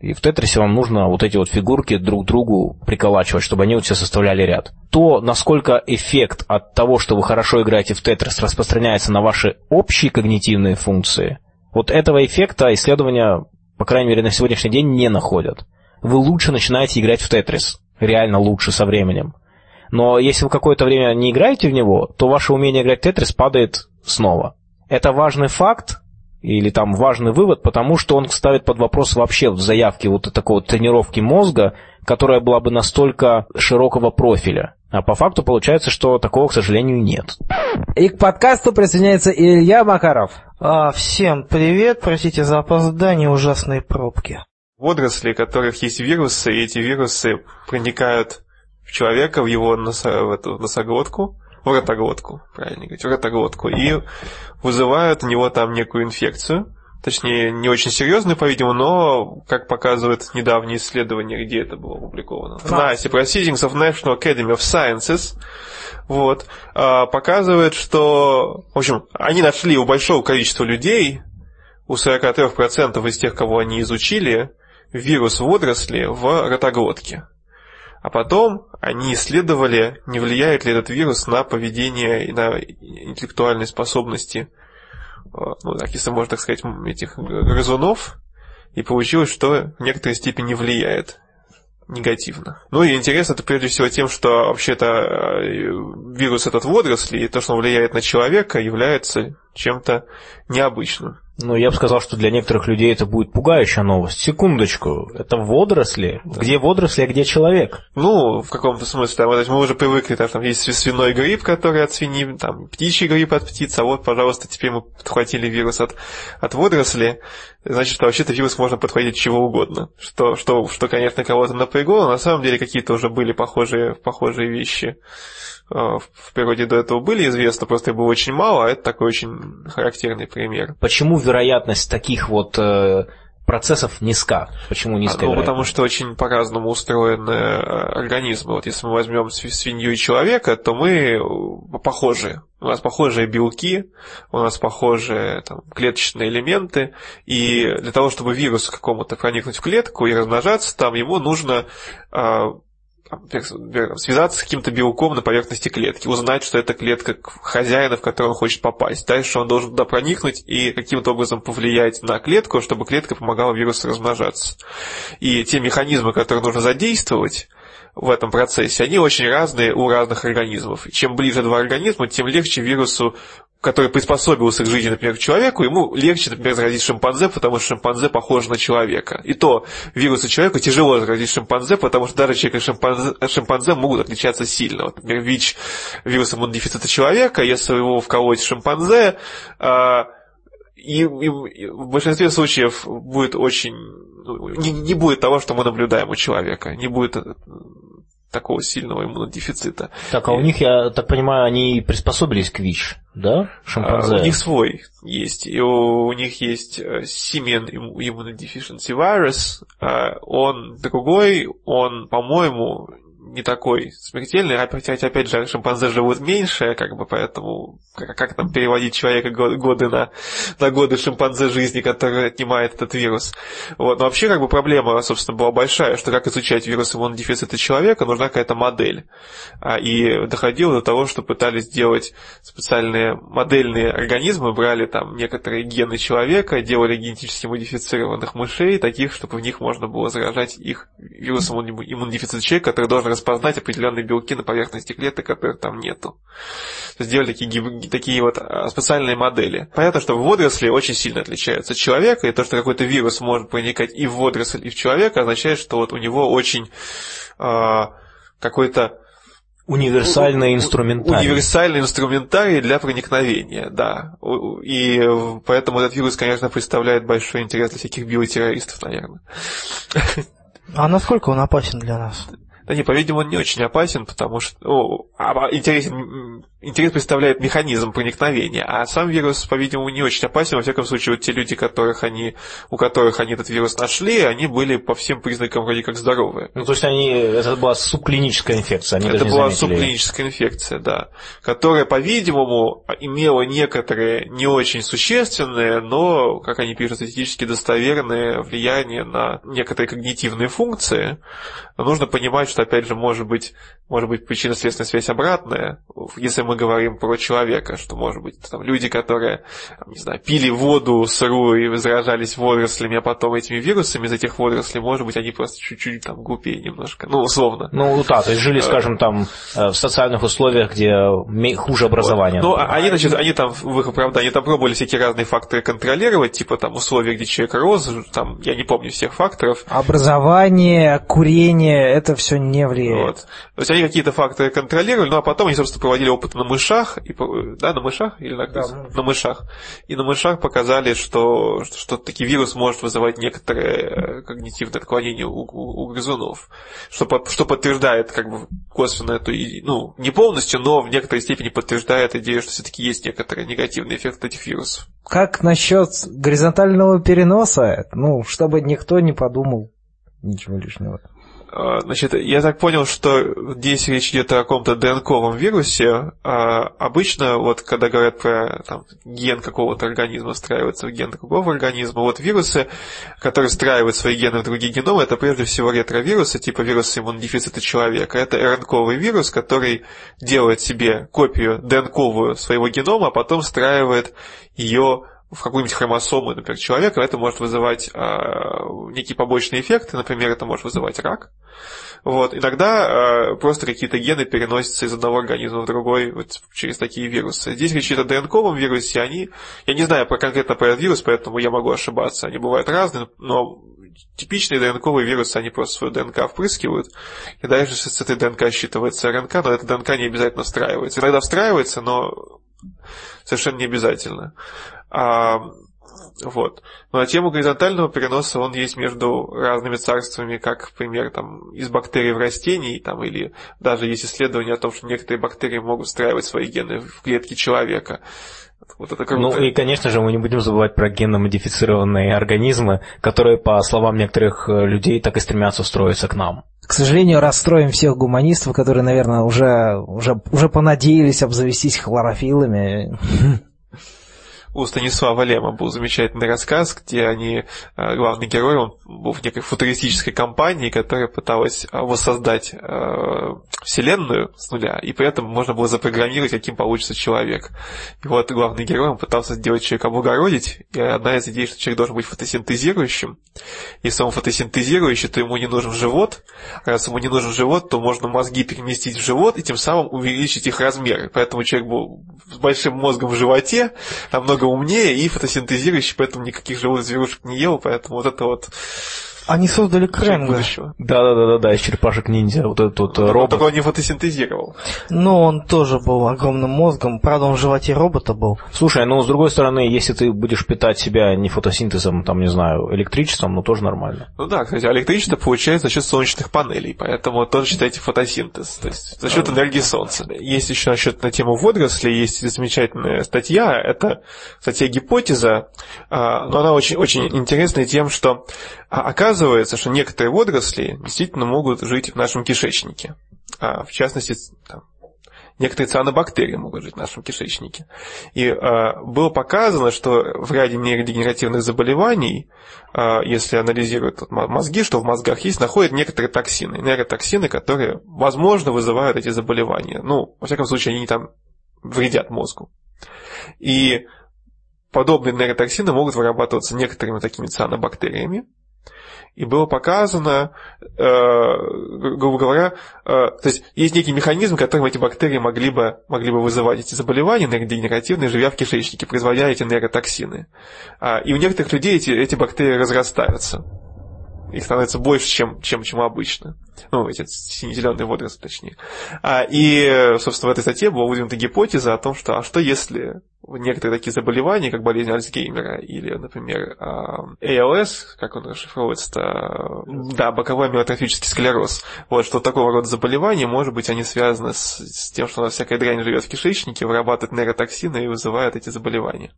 и в Тетрисе вам нужно вот эти вот фигурки друг другу приколачивать, чтобы они вот все составляли ряд. То, насколько эффект от того, что вы хорошо играете в Тетрис, распространяется на ваши общие когнитивные функции, вот этого эффекта исследования, по крайней мере, на сегодняшний день не находят. Вы лучше начинаете играть в Тетрис. Реально лучше со временем. Но если вы какое-то время не играете в него, то ваше умение играть в Тетрис падает снова. Это важный факт, или там важный вывод, потому что он ставит под вопрос вообще в заявке вот такой вот тренировки мозга, которая была бы настолько широкого профиля. А по факту получается, что такого, к сожалению, нет. И к подкасту присоединяется Илья Макаров. А, всем привет, простите за опоздание, ужасные пробки. Водоросли, у которых есть вирусы, и эти вирусы проникают в человека, в его носо, в эту носоглотку, в ротоглотку, правильно говорить, в ротоглотку, и вызывают у него там некую инфекцию, точнее, не очень серьезную, по-видимому, но, как показывает недавнее исследование, где это было опубликовано, в NICE, Proceedings of National Academy of Sciences, вот, а, показывает, что, в общем, они нашли у большого количества людей, у 43% из тех, кого они изучили, вирус водоросли в ротоглотке. А потом они исследовали, не влияет ли этот вирус на поведение и на интеллектуальные способности, э, ну, так, если можно так сказать, этих грызунов, и получилось, что в некоторой степени влияет негативно. Ну и интерес это прежде всего тем, что вообще-то э, вирус этот водоросли, и то, что он влияет на человека, является чем-то необычным. Ну, я бы сказал, что для некоторых людей это будет пугающая новость. Секундочку, это водоросли? Где водоросли, а где человек? Ну, в каком-то смысле, там, мы уже привыкли, там, там есть свиной грипп, который от свиньи, там, птичий грипп от птиц, а вот, пожалуйста, теперь мы подхватили вирус от, от водоросли, значит, что вообще-то вирус можно подхватить чего угодно. Что, что, что конечно, кого-то напрягло, но на самом деле какие-то уже были похожие, похожие вещи. А, в природе до этого были известны, просто их было очень мало, а это такой очень характерный пример. Почему вероятность таких вот э, процессов низка? Почему низкая Ну, потому что очень по-разному устроены э, организмы. Вот если мы возьмем свинью и человека, то мы э, похожи. У нас похожие белки, у нас похожие там, клеточные элементы, и для того, чтобы вирус какому-то проникнуть в клетку и размножаться, там ему нужно а, связаться с каким-то белком на поверхности клетки, узнать, что это клетка хозяина, в которую он хочет попасть. Дальше он должен туда проникнуть и каким-то образом повлиять на клетку, чтобы клетка помогала вирусу размножаться. И те механизмы, которые нужно задействовать, в этом процессе, они очень разные у разных организмов. Чем ближе два организма, тем легче вирусу который приспособился к жизни, например, к человеку, ему легче, например, заразить шимпанзе, потому что шимпанзе похож на человека. И то вирусы человека тяжело заразить шимпанзе, потому что даже человек и шимпанзе, шимпанзе могут отличаться сильно. Вот, например, ВИЧ, вирус иммунодефицита человека, если его вколоть шимпанзе, и, и, и в большинстве случаев будет очень ну, не, не будет того, что мы наблюдаем у человека, не будет такого сильного иммунодефицита. Так, а у них, я так понимаю, они приспособились к ВИЧ, да? Шимпанзе? А, у них свой есть. И у, у них есть э, семен иммунодефициенси вирус. А он другой, он, по-моему, не такой смертельный, опять, опять же, шимпанзе живут меньше, как бы, поэтому как, как там переводить человека годы на, на годы шимпанзе жизни, который отнимает этот вирус. Вот. Но вообще, как бы, проблема, собственно, была большая, что как изучать вирус иммунодефицита человека, нужна какая-то модель. А, и доходило до того, что пытались сделать специальные модельные организмы, брали там некоторые гены человека, делали генетически модифицированных мышей, таких, чтобы в них можно было заражать их вирусом иммунодефицита человека, который должен распознать определенные белки на поверхности клеток, которых там нету. Сделали такие, такие вот а, специальные модели. Понятно, что водоросли очень сильно отличаются от человека, и то, что какой-то вирус может проникать и в водоросль, и в человека, означает, что вот у него очень э, какой-то Универсальный инструментарий. Универсальный инструментарий для проникновения, да. И поэтому этот вирус, конечно, представляет большой интерес для всяких биотеррористов, наверное. А насколько он опасен для нас? Да не, по-видимому, он не очень опасен, потому что о, а, интересен, интерес представляет механизм проникновения, а сам вирус, по-видимому, не очень опасен. Во всяком случае, вот те люди, которых они, у которых они этот вирус нашли, они были по всем признакам вроде как здоровые. Ну, то есть они, это была субклиническая инфекция, они Это была субклиническая инфекция, да, которая, по-видимому, имела некоторые не очень существенные, но, как они пишут, статистически достоверные влияние на некоторые когнитивные функции. Но нужно понимать, что, опять же, может быть, может быть причинно-следственная связь обратная. Если мы мы говорим про человека, что, может быть, там люди, которые, не знаю, пили воду сырую и заражались водорослями, а потом этими вирусами из этих водорослей, может быть, они просто чуть-чуть там глупее немножко, ну, условно. Ну, да, то есть жили, скажем, там в социальных условиях, где хуже образование. Вот. Ну, а они, значит, они там, в их оправдании, там пробовали всякие разные факторы контролировать, типа там условия, где человек рос, там, я не помню всех факторов. Образование, курение, это все не влияет. Вот. То есть они какие-то факторы контролировали, ну а потом они, собственно, проводили опыт на мышах, и, да, на мышах или на, да, на мышах. И на мышах показали, что, что, что таки вирус может вызывать некоторые э, когнитивные отклонения у, у, у грызунов, что, что подтверждает как бы косвенно эту, ну, не полностью, но в некоторой степени подтверждает идею, что все-таки есть некоторые негативные эффекты этих вирусов. Как насчет горизонтального переноса? Ну, чтобы никто не подумал ничего лишнего. А, значит, я так понял, что здесь речь идет о каком-то ДНКовом вирусе. А обычно, вот когда говорят про там, ген какого-то организма встраивается в ген другого организма, вот вирусы, которые встраивают свои гены в другие геномы, это прежде всего ретровирусы, типа вируса иммунодефицита человека. Это РНКовый вирус, который делает себе копию ДНКовую своего генома, а потом встраивает ее в какую-нибудь хромосому, например, человека, это может вызывать э, некие побочные эффекты, например, это может вызывать рак. Вот. Иногда э, просто какие-то гены переносятся из одного организма в другой вот, через такие вирусы. Здесь речь идет о ДНКовом вирусе, они, я не знаю про, конкретно про этот вирус, поэтому я могу ошибаться, они бывают разные, но типичные ДНКовые вирусы, они просто свою ДНК впрыскивают, и дальше с этой ДНК считывается РНК, но эта ДНК не обязательно встраивается. Иногда встраивается, но совершенно не обязательно. А, вот. Ну а тему горизонтального переноса он есть между разными царствами, как, например, там, из бактерий в растений, там, или даже есть исследования о том, что некоторые бактерии могут встраивать свои гены в клетки человека. Вот это круто. Ну и, конечно же, мы не будем забывать про генно-модифицированные организмы, которые, по словам некоторых э, людей, так и стремятся устроиться к нам. К сожалению, расстроим всех гуманистов, которые, наверное, уже, уже, уже понадеялись обзавестись хлорофилами у Станислава Лема был замечательный рассказ, где они, э, главный герой, он был в некой футуристической компании, которая пыталась э, воссоздать э, Вселенную с нуля, и при этом можно было запрограммировать, каким получится человек. И вот главный герой, он пытался сделать человека облагородить, и одна из идей, что человек должен быть фотосинтезирующим. Если он фотосинтезирующий, то ему не нужен живот, а раз ему не нужен живот, то можно мозги переместить в живот и тем самым увеличить их размеры. Поэтому человек был с большим мозгом в животе, намного умнее и фотосинтезирующий, поэтому никаких живых зверушек не ел, поэтому вот это вот они создали Кренга. Да-да-да, из черепашек ниндзя, вот этот вот ну, робот. Только он не фотосинтезировал. Ну, он тоже был огромным мозгом, правда, он в животе робота был. Слушай, ну, с другой стороны, если ты будешь питать себя не фотосинтезом, там, не знаю, электричеством, ну, тоже нормально. Ну да, кстати, электричество получается за счет солнечных панелей, поэтому тоже считайте фотосинтез, то есть за счет энергии солнца. Есть еще насчет на тему водорослей, есть замечательная статья, это статья гипотеза, а, но она очень, очень интересная тем, что а, оказывается, оказывается, что некоторые водоросли действительно могут жить в нашем кишечнике. А, в частности, там, некоторые цианобактерии могут жить в нашем кишечнике. И а, было показано, что в ряде нейродегенеративных заболеваний, а, если анализируют мозги, что в мозгах есть, находят некоторые токсины, нейротоксины, которые, возможно, вызывают эти заболевания. Ну, во всяком случае, они там вредят мозгу. И подобные нейротоксины могут вырабатываться некоторыми такими цианобактериями, и было показано, э, грубо говоря, э, то есть есть некий механизм, которым эти бактерии могли бы, могли бы вызывать эти заболевания нейродегенеративные, живя в кишечнике, производя эти нейротоксины. А, и у некоторых людей эти, эти бактерии разрастаются их становится больше, чем, чем, чем обычно. Ну, эти сине-зеленые водоросли, точнее. А, и, собственно, в этой статье была выдвинута гипотеза о том, что а что если некоторые такие заболевания, как болезнь Альцгеймера или, например, ALS, как он расшифровывается-то, да, боковой амиотрофический склероз, вот, что такого рода заболевания, может быть, они связаны с, с тем, что у нас всякая дрянь живет в кишечнике, вырабатывает нейротоксины и вызывает эти заболевания.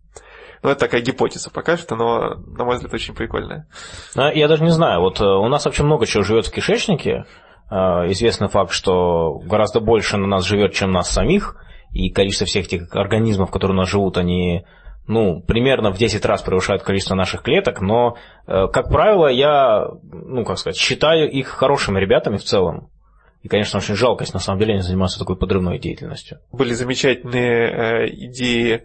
Ну, это такая гипотеза пока что, но, на мой взгляд, очень прикольная. А, я даже не знаю. Вот э, у нас вообще много чего живет в кишечнике. А, известный факт, что гораздо больше на нас живет, чем нас самих. И количество всех этих организмов, которые у нас живут, они ну, примерно в 10 раз превышают количество наших клеток, но, э, как правило, я, ну, как сказать, считаю их хорошими ребятами в целом. И, конечно, очень жалко, если на самом деле они занимаются такой подрывной деятельностью. Были замечательные э, идеи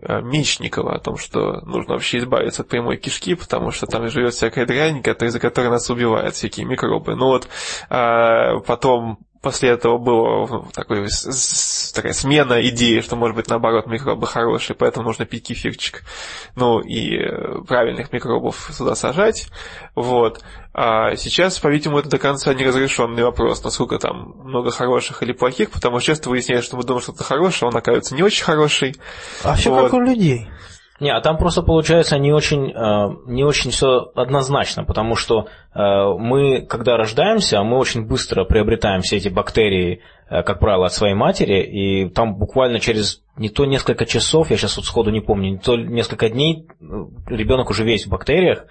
Мечникова о том, что нужно вообще избавиться от прямой кишки, потому что там живет всякая дрянь, из-за которой нас убивают всякие микробы. Ну вот э, потом после этого было такой, такая смена идеи, что, может быть, наоборот, микробы хорошие, поэтому нужно пить кефирчик. Ну, и э, правильных микробов сюда сажать. Вот. А сейчас, по-видимому, это до конца неразрешенный вопрос, насколько там много хороших или плохих, потому что часто выясняется, что мы думаем, что это хорошее, он оказывается не очень хороший. А все вот. как у людей. Не, а там просто получается не очень, э, не очень все однозначно, потому что э, мы, когда рождаемся, мы очень быстро приобретаем все эти бактерии, э, как правило, от своей матери, и там буквально через не то несколько часов, я сейчас вот сходу не помню, не то несколько дней ребенок уже весь в бактериях,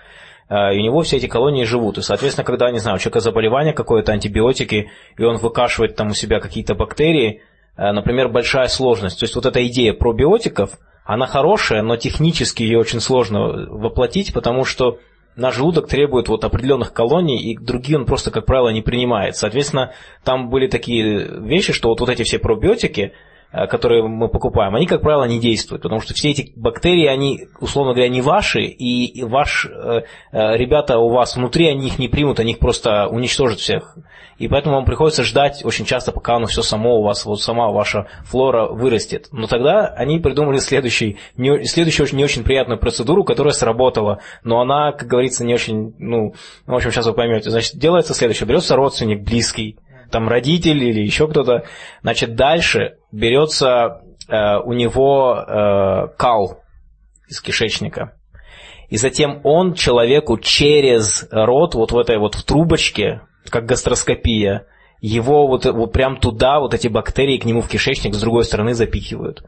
и у него все эти колонии живут. И, соответственно, когда, не знаю, у человека заболевание какое-то, антибиотики, и он выкашивает там у себя какие-то бактерии, например, большая сложность. То есть вот эта идея пробиотиков – она хорошая, но технически ее очень сложно воплотить, потому что наш желудок требует вот определенных колоний, и другие он просто, как правило, не принимает. Соответственно, там были такие вещи, что вот, вот эти все пробиотики, которые мы покупаем, они, как правило, не действуют, потому что все эти бактерии, они, условно говоря, не ваши, и ваш, э, э, ребята у вас внутри, они их не примут, они их просто уничтожат всех и поэтому вам приходится ждать очень часто, пока оно все само у вас, вот сама ваша флора вырастет. Но тогда они придумали следующий, не, следующую очень, не очень приятную процедуру, которая сработала, но она, как говорится, не очень, ну, в общем, сейчас вы поймете. Значит, делается следующее. Берется родственник близкий, там родитель или еще кто-то. Значит, дальше берется э, у него э, кал из кишечника. И затем он человеку через рот, вот в этой вот в трубочке, как гастроскопия, его вот, вот прям туда, вот эти бактерии к нему в кишечник с другой стороны запихивают.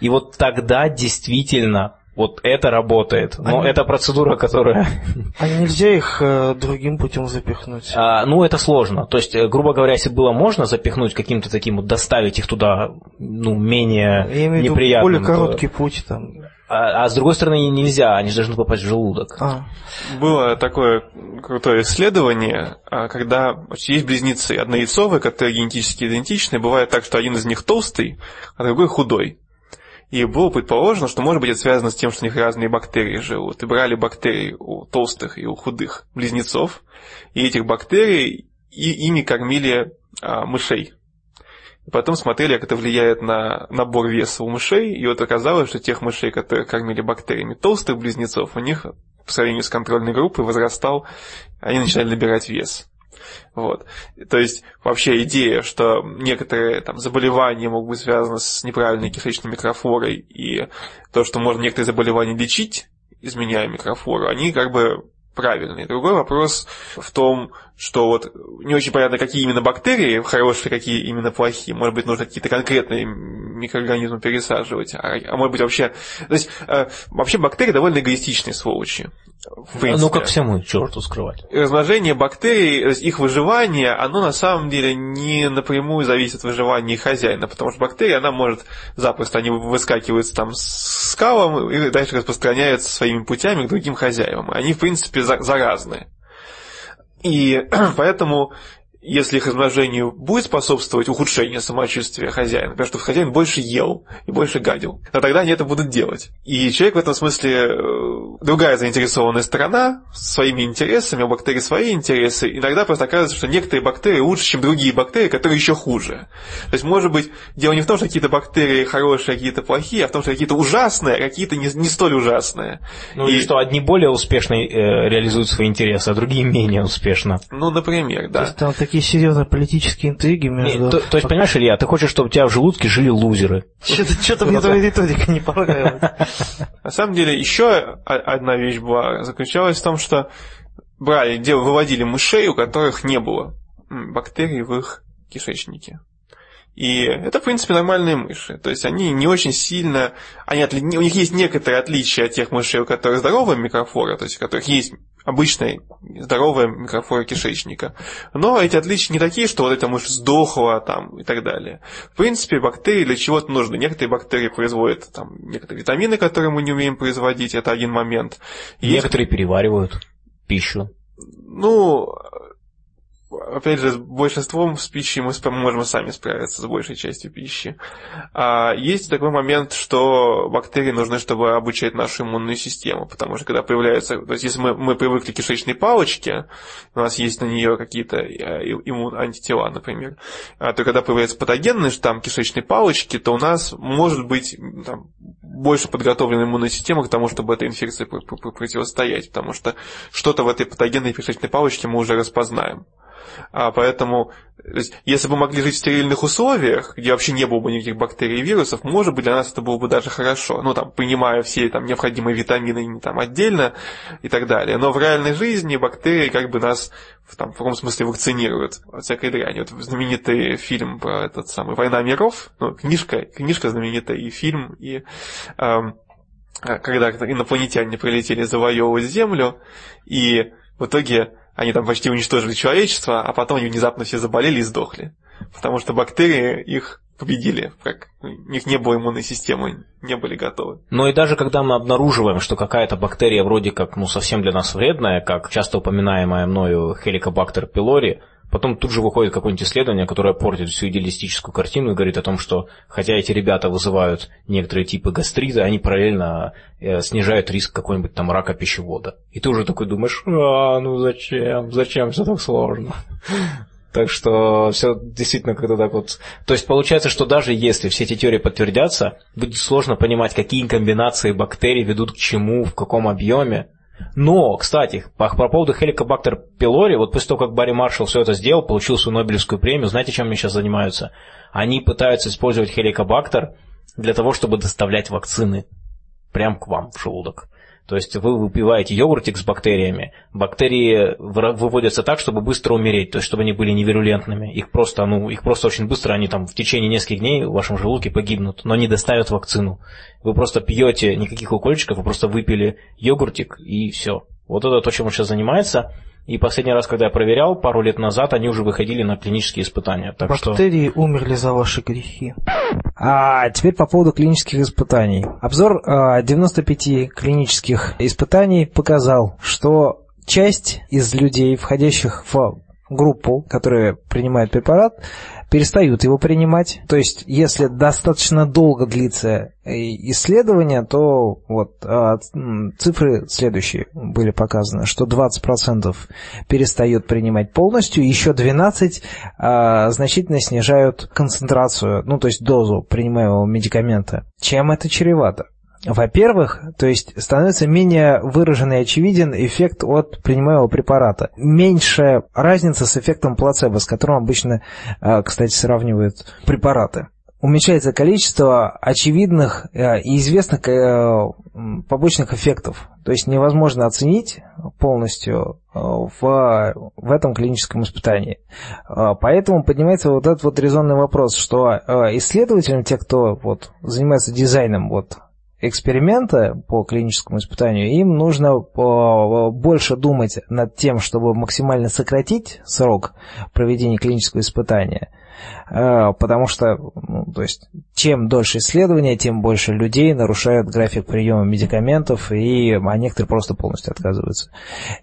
И вот тогда действительно вот это работает. Но а это процедура, которая... А нельзя их э, другим путем запихнуть? А, ну, это сложно. То есть, э, грубо говоря, если было можно запихнуть каким-то таким вот, доставить их туда, ну, менее Я имею неприятным. более короткий то... путь там. А, а с другой стороны нельзя, они же должны попасть в желудок. А. Было такое крутое исследование, а, когда есть близнецы однояйцовые, которые генетически идентичны. Бывает так, что один из них толстый, а другой худой. И было предположено, что может быть это связано с тем, что у них разные бактерии живут. И брали бактерии у толстых и у худых близнецов, и этих бактерий и ими кормили а, мышей. И потом смотрели, как это влияет на набор веса у мышей, и вот оказалось, что тех мышей, которые кормили бактериями толстых близнецов, у них по сравнению с контрольной группой возрастал, они начинали набирать вес. Вот. То есть вообще идея, что некоторые там, заболевания могут быть связаны с неправильной кишечной микрофлорой, и то, что можно некоторые заболевания лечить, изменяя микрофлору, они как бы правильные. Другой вопрос в том, что вот не очень понятно, какие именно бактерии хорошие, какие именно плохие. Может быть, нужно какие-то конкретные микроорганизмы пересаживать. А, а может быть, вообще... То есть, э, вообще бактерии довольно эгоистичные сволочи. Ну, как всему, черту скрывать. Размножение бактерий, их выживание, оно на самом деле не напрямую зависит от выживания хозяина, потому что бактерия, она может запросто, они выскакивают там с скалом и дальше распространяются своими путями к другим хозяевам. Они, в принципе, заразные. И поэтому если их размножению будет способствовать ухудшению самочувствия хозяина, например, что хозяин больше ел и больше гадил, то тогда они это будут делать. И человек в этом смысле э, другая заинтересованная сторона своими интересами, у бактерий свои интересы, иногда просто оказывается, что некоторые бактерии лучше, чем другие бактерии, которые еще хуже. То есть, может быть, дело не в том, что какие-то бактерии хорошие, а какие-то плохие, а в том, что какие-то ужасные, а какие-то не, не столь ужасные. Ну и, и что одни более успешно э, реализуют свои интересы, а другие менее успешно. Ну, например, да. То есть, там такие серьезные политические интриги между... Не, то, то есть, понимаешь, Илья, ты хочешь, чтобы у тебя в желудке жили лузеры. Что-то мне твоя риторика не понравилась. На самом деле, еще одна вещь была, заключалась в том, что брали, выводили мышей, у которых не было бактерий в их кишечнике. И это, в принципе, нормальные мыши. То есть они не очень сильно... Они отли... У них есть некоторые отличия от тех мышей, у которых здоровая микрофлора, то есть у которых есть обычная здоровая микрофлора кишечника. Но эти отличия не такие, что вот эта мышь сдохла там и так далее. В принципе, бактерии для чего-то нужны. Некоторые бактерии производят там некоторые витамины, которые мы не умеем производить, это один момент. Некоторые есть... переваривают пищу. Ну, опять же, с большинством с пищей мы можем сами справиться с большей частью пищи. А есть такой момент, что бактерии нужны, чтобы обучать нашу иммунную систему, потому что когда появляются, то есть если мы, мы привыкли к кишечной палочке, у нас есть на нее какие-то э, иммун, антитела, например, а, то когда появляется патогенный штамм кишечной палочки, то у нас может быть там, больше подготовленная иммунная система к тому, чтобы этой инфекции противостоять, потому что что-то в этой патогенной кишечной палочке мы уже распознаем. А, поэтому, есть, если бы мы могли жить в стерильных условиях, где вообще не было бы никаких бактерий и вирусов, может быть, для нас это было бы даже хорошо. Ну, там, принимая все там, необходимые витамины там, отдельно и так далее. Но в реальной жизни бактерии как бы нас в, там, в каком смысле вакцинируют от всякой дряни. Вот знаменитый фильм про этот самый «Война миров», ну, книжка, книжка знаменитая, и фильм, и эм, когда инопланетяне прилетели завоевывать Землю, и в итоге они там почти уничтожили человечество, а потом они внезапно все заболели и сдохли. Потому что бактерии их победили, как у них не было иммунной системы, не были готовы. Но и даже когда мы обнаруживаем, что какая-то бактерия вроде как ну, совсем для нас вредная, как часто упоминаемая мною Helicobacter pylori, Потом тут же выходит какое-нибудь исследование, которое портит всю идеалистическую картину и говорит о том, что хотя эти ребята вызывают некоторые типы гастрита, они параллельно э, снижают риск какой-нибудь там рака пищевода. И ты уже такой думаешь, а, ну зачем, зачем все так сложно? Так что все действительно как-то так вот... То есть получается, что даже если все эти теории подтвердятся, будет сложно понимать, какие комбинации бактерий ведут к чему, в каком объеме. Но, кстати, по, по поводу Helicobacter pylori, вот после того, как Барри Маршалл все это сделал, получил свою Нобелевскую премию, знаете, чем они сейчас занимаются? Они пытаются использовать Helicobacter для того, чтобы доставлять вакцины прямо к вам в желудок. То есть вы выпиваете йогуртик с бактериями, бактерии выводятся так, чтобы быстро умереть, то есть чтобы они были невирулентными. Их просто, ну, их просто очень быстро, они там в течение нескольких дней в вашем желудке погибнут, но не доставят вакцину. Вы просто пьете никаких укольчиков, вы просто выпили йогуртик и все. Вот это то, чем он сейчас занимается. И последний раз, когда я проверял, пару лет назад, они уже выходили на клинические испытания. Так Бактерии что... умерли за ваши грехи. А теперь по поводу клинических испытаний. Обзор 95 а, клинических испытаний показал, что часть из людей, входящих в группу, которая принимает препарат, перестают его принимать. То есть, если достаточно долго длится э, исследование, то вот а, цифры следующие были показаны, что 20% перестают принимать полностью, еще 12% а, значительно снижают концентрацию, ну то есть дозу принимаемого медикамента. Чем это чревато? Во-первых, то есть становится менее выраженный и очевиден эффект от принимаемого препарата. Меньшая разница с эффектом плацебо, с которым обычно, э, кстати, сравнивают препараты. Уменьшается количество очевидных э, и известных э, побочных эффектов. То есть невозможно оценить полностью в, в этом клиническом испытании. Поэтому поднимается вот этот вот резонный вопрос, что исследователям, те, кто вот, занимается дизайном вот, эксперимента по клиническому испытанию, им нужно э, больше думать над тем, чтобы максимально сократить срок проведения клинического испытания, Э, потому что, ну, то есть, чем дольше исследования, тем больше людей нарушают график приема медикаментов, и, а некоторые просто полностью отказываются.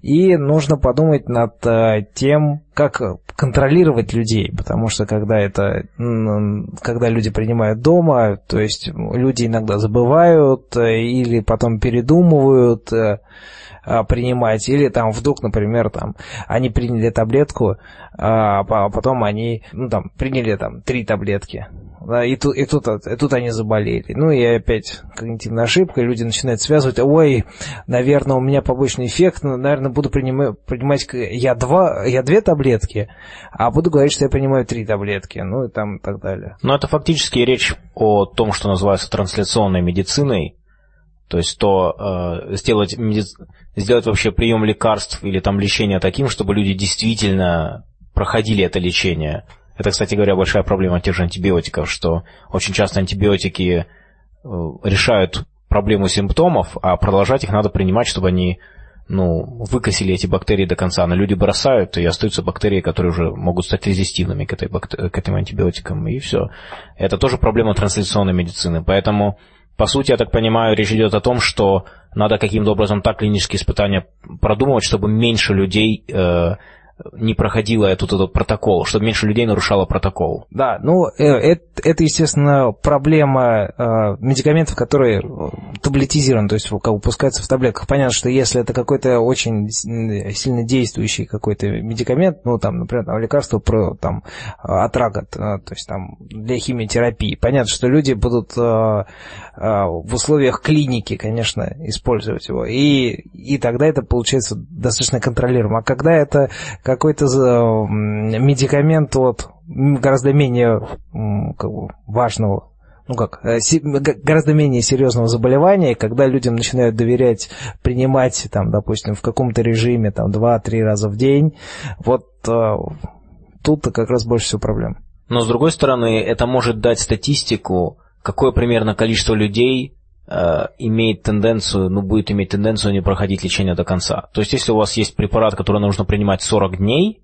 И нужно подумать над э, тем, как контролировать людей, потому что когда это, когда люди принимают дома, то есть люди иногда забывают э, или потом передумывают, а, принимать, или там вдруг, например, там они приняли таблетку, а, а потом они, ну там, приняли там три таблетки, и тут, и, тут, и тут они заболели. Ну и опять когнитивная ошибка, люди начинают связывать, ой, наверное, у меня побочный эффект, наверное, буду принимать, принимать я, два, я две таблетки, а буду говорить, что я принимаю три таблетки, ну и там и так далее. Но это фактически речь о том, что называется трансляционной медициной, то есть то э, сделать, сделать вообще прием лекарств или там лечение таким, чтобы люди действительно проходили это лечение. Это, кстати говоря, большая проблема тех же антибиотиков, что очень часто антибиотики э, решают проблему симптомов, а продолжать их надо принимать, чтобы они ну, выкосили эти бактерии до конца. Но люди бросают, и остаются бактерии, которые уже могут стать резистивными к, этой бактер... к этим антибиотикам, и все. Это тоже проблема трансляционной медицины. Поэтому по сути, я так понимаю, речь идет о том, что надо каким-то образом так клинические испытания продумывать, чтобы меньше людей э, не проходило этот, этот протокол, чтобы меньше людей нарушало протокол. Да, ну это, это естественно, проблема э, медикаментов, которые таблетизированы, то есть как выпускаются в таблетках. Понятно, что если это какой-то очень сильно действующий какой-то медикамент, ну там, например, там, лекарство про, там, от рака, то есть там для химиотерапии, понятно, что люди будут э, э, в условиях клиники, конечно, использовать его, и, и тогда это получается достаточно контролируемо. А когда это какой-то медикамент от гораздо менее как бы, важного ну как, э, гораздо менее серьезного заболевания, когда людям начинают доверять принимать, там, допустим, в каком-то режиме, там, 2-3 раза в день, вот э, тут-то как раз больше всего проблем. Но, с другой стороны, это может дать статистику, какое примерно количество людей э, имеет тенденцию, ну, будет иметь тенденцию не проходить лечение до конца. То есть, если у вас есть препарат, который нужно принимать 40 дней,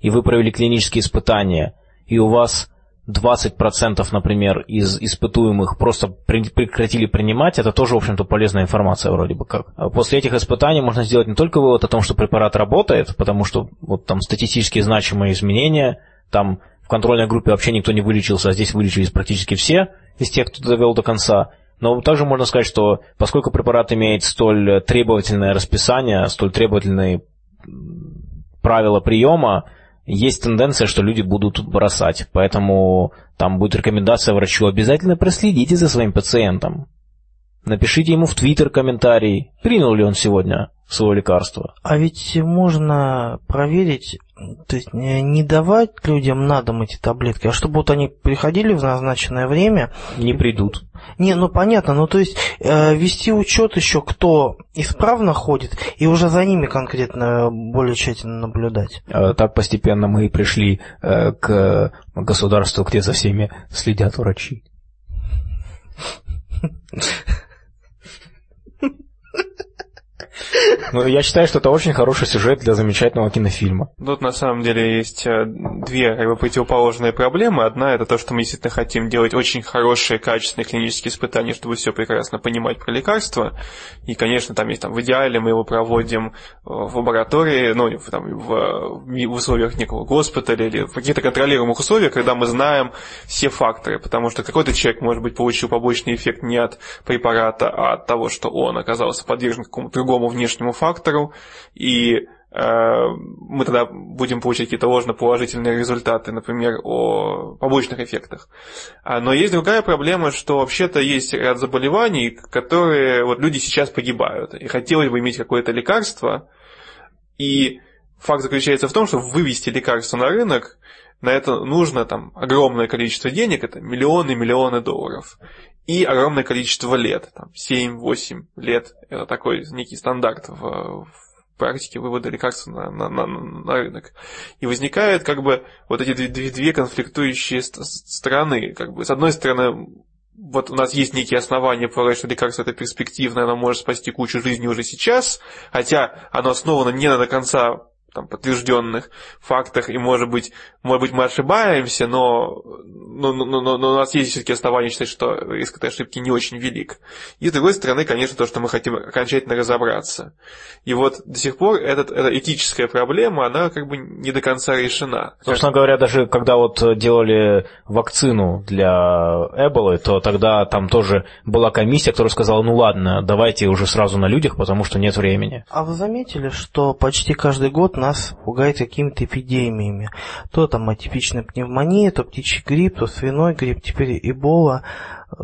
и вы провели клинические испытания, и у вас 20%, например, из испытуемых просто прекратили принимать, это тоже, в общем-то, полезная информация вроде бы как. А после этих испытаний можно сделать не только вывод о том, что препарат работает, потому что вот там статистически значимые изменения, там в контрольной группе вообще никто не вылечился, а здесь вылечились практически все из тех, кто довел до конца. Но также можно сказать, что поскольку препарат имеет столь требовательное расписание, столь требовательные правила приема, есть тенденция, что люди будут бросать. Поэтому там будет рекомендация врачу обязательно проследите за своим пациентом. Напишите ему в Твиттер комментарий, принял ли он сегодня свое лекарство. А ведь можно проверить, то есть не давать людям на дом эти таблетки, а чтобы вот они приходили в назначенное время. Не придут. Не, ну понятно, ну то есть э, вести учет еще, кто исправно ходит, и уже за ними конкретно более тщательно наблюдать. Э, так постепенно мы и пришли э, к государству, где за всеми следят врачи. Ну, я считаю, что это очень хороший сюжет для замечательного кинофильма. Тут на самом деле есть э, две как бы, противоположные проблемы. Одна это то, что мы действительно хотим делать очень хорошие, качественные клинические испытания, чтобы все прекрасно понимать про лекарства. И, конечно, там есть там в идеале мы его проводим э, в лаборатории, ну, там, в, в условиях некого госпиталя или в каких-то контролируемых условиях, когда мы знаем все факторы. Потому что какой-то человек, может быть, получил побочный эффект не от препарата, а от того, что он оказался подвержен какому-то другому внешнему фактору, и э, мы тогда будем получать какие-то ложно-положительные результаты, например, о побочных эффектах. А, но есть другая проблема, что вообще-то есть ряд заболеваний, которые вот люди сейчас погибают, и хотелось бы иметь какое-то лекарство, и факт заключается в том, что вывести лекарство на рынок, на это нужно там огромное количество денег, это миллионы и миллионы долларов и огромное количество лет, там 7-8 лет, это такой некий стандарт в, в практике вывода лекарств на, на, на, на рынок. И возникают как бы вот эти две, две конфликтующие стороны. Как бы, с одной стороны, вот у нас есть некие основания полагать, что лекарство это перспективное, оно может спасти кучу жизней уже сейчас, хотя оно основано не на до конца там, подтвержденных фактах, и может быть, может быть мы ошибаемся, но, но, но, но, но у нас есть все-таки основания считать, что риск этой ошибки не очень велик. И с другой стороны, конечно, то, что мы хотим окончательно разобраться. И вот до сих пор этот, эта этическая проблема, она как бы не до конца решена. Собственно говоря, даже когда вот делали вакцину для Эболы, то тогда там тоже была комиссия, которая сказала, ну ладно, давайте уже сразу на людях, потому что нет времени. А вы заметили, что почти каждый год нас пугает какими-то эпидемиями. То там атипичная пневмония, то птичий грипп, то свиной грипп, теперь эбола.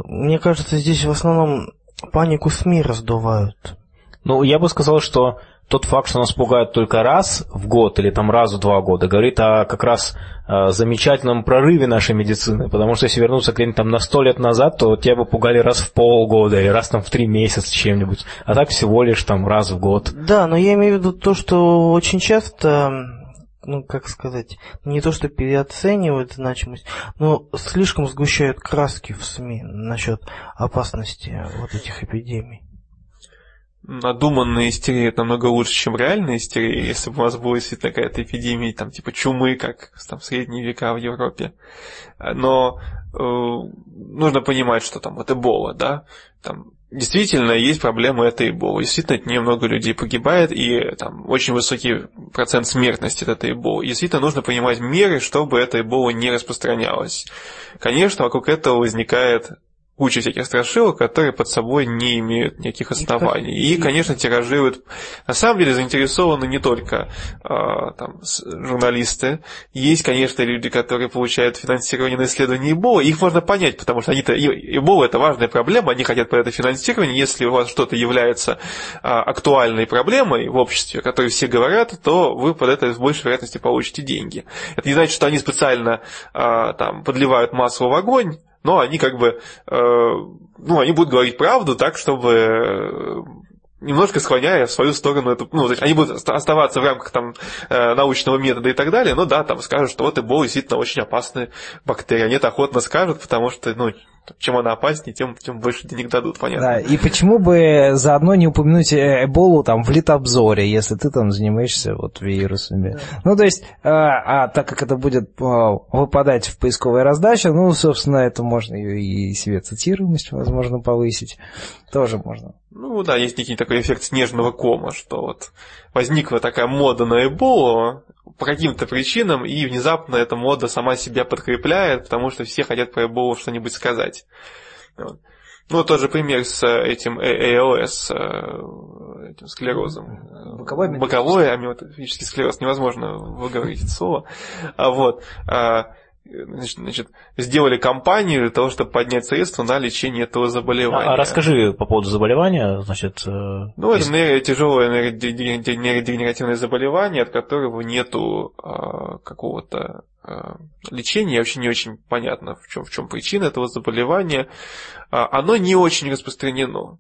Мне кажется, здесь в основном панику СМИ раздувают. Ну, я бы сказал, что тот факт, что нас пугают только раз в год или там раз в два года, говорит о как раз о замечательном прорыве нашей медицины. Потому что если вернуться где-нибудь там на сто лет назад, то тебя бы пугали раз в полгода или раз там в три месяца чем-нибудь. А так всего лишь там раз в год. Да, но я имею в виду то, что очень часто ну, как сказать, не то, что переоценивают значимость, но слишком сгущают краски в СМИ насчет опасности вот этих эпидемий надуманная истерия намного лучше, чем реальная истерия, если бы у нас была действительно какая-то эпидемия, там, типа чумы, как там, в средние века в Европе. Но э, нужно понимать, что там вот Эбола, да, там действительно есть проблема этой эболы. Действительно, от нее много людей погибает, и там очень высокий процент смертности от этой эболы. Действительно, нужно принимать меры, чтобы эта эбола не распространялась. Конечно, вокруг этого возникает куча всяких страшилок, которые под собой не имеют никаких оснований. И, конечно, тиражируют... На самом деле заинтересованы не только э, там, журналисты. Есть, конечно, люди, которые получают финансирование на исследование Эбола. Их можно понять, потому что они-то... Эбола – это важная проблема, они хотят про это финансирование. Если у вас что-то является э, актуальной проблемой в обществе, о которой все говорят, то вы под это с большей вероятностью получите деньги. Это не значит, что они специально э, там, подливают масло в огонь, но они как бы, э, ну, они будут говорить правду так, чтобы э, немножко склоняя в свою сторону эту, ну, они будут оставаться в рамках там э, научного метода и так далее, но да, там скажут, что вот эбола действительно очень опасная бактерия. Они это охотно скажут, потому что, ну, чем она опаснее, тем, тем больше денег дадут, понятно. Да, и почему бы заодно не упомянуть э, Эболу там в литобзоре, если ты там занимаешься вот вирусами. Да. Ну, то есть, а, а так как это будет а, выпадать в поисковой раздаче, ну, собственно, это можно и себе цитируемость, возможно, повысить. Тоже можно. Ну да, есть некий такой эффект снежного кома, что вот возникла такая мода на Эболу, по каким-то причинам, и внезапно эта мода сама себя подкрепляет, потому что все хотят про Эболу что-нибудь сказать. Вот. Ну, тот же пример с этим АЛС, э, этим склерозом. Боковой, Боковой амиотрофический склероз, невозможно выговорить это слово. А вот, а, значит, сделали кампанию для того, чтобы поднять средства на лечение этого заболевания. А, а расскажи по поводу заболевания, значит... Э, ну, это есть... тяжелое нейродегенеративное заболевание, от которого нету а, какого-то а, лечения, вообще не очень понятно, в чем, в чем причина этого заболевания. А, оно не очень распространено.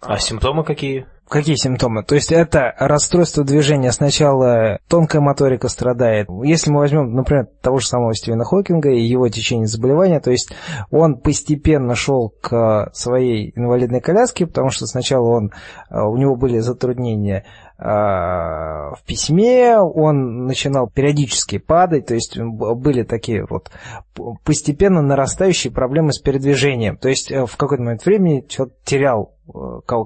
А, симптомы какие? Какие симптомы? То есть это расстройство движения. Сначала тонкая моторика страдает. Если мы возьмем, например, того же самого Стивена Хокинга и его течение заболевания, то есть он постепенно шел к своей инвалидной коляске, потому что сначала он, э, у него были затруднения в письме, он начинал периодически падать, то есть были такие вот постепенно нарастающие проблемы с передвижением. То есть э, в какой-то момент времени человек терял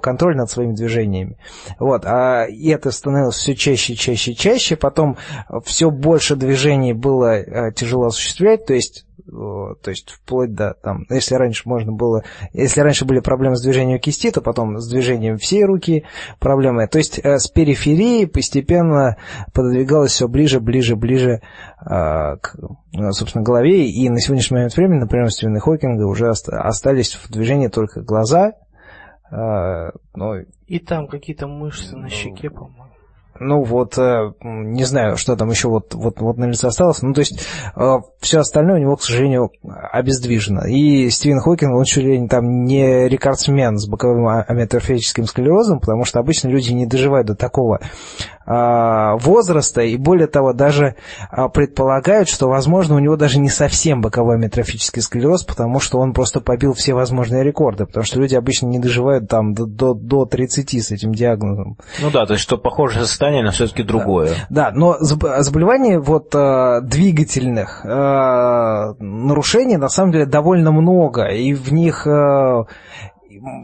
контроль над своими движениями. Вот. А это становилось все чаще, чаще, чаще. Потом все больше движений было э, тяжело осуществлять. То есть то есть вплоть до там, если раньше можно было, если раньше были проблемы с движением кисти, то потом с движением всей руки проблемы. То есть э, с периферии постепенно пододвигалось все ближе, ближе, ближе э, к, собственно, голове. И на сегодняшний момент времени, например, у Стивена Хокинга уже остались в движении только глаза, а, ну, и там какие-то мышцы на щеке, по-моему. Ну вот, э, не знаю, что там еще вот, вот, вот на лице осталось. Ну, то есть, э, все остальное у него, к сожалению, обездвижено. И Стивен Хокинг, он чуть ли там не рекордсмен с боковым амиотрофическим склерозом, потому что обычно люди не доживают до такого а, возраста, и более того, даже а, предполагают, что, возможно, у него даже не совсем боковой амиотрофический склероз, потому что он просто побил все возможные рекорды, потому что люди обычно не доживают там до, до, до 30 с этим диагнозом. Ну да, то есть, что похожее состояние, но все-таки другое. Да, да но заболеваний вот а, двигательных нарушений на самом деле довольно много, и в них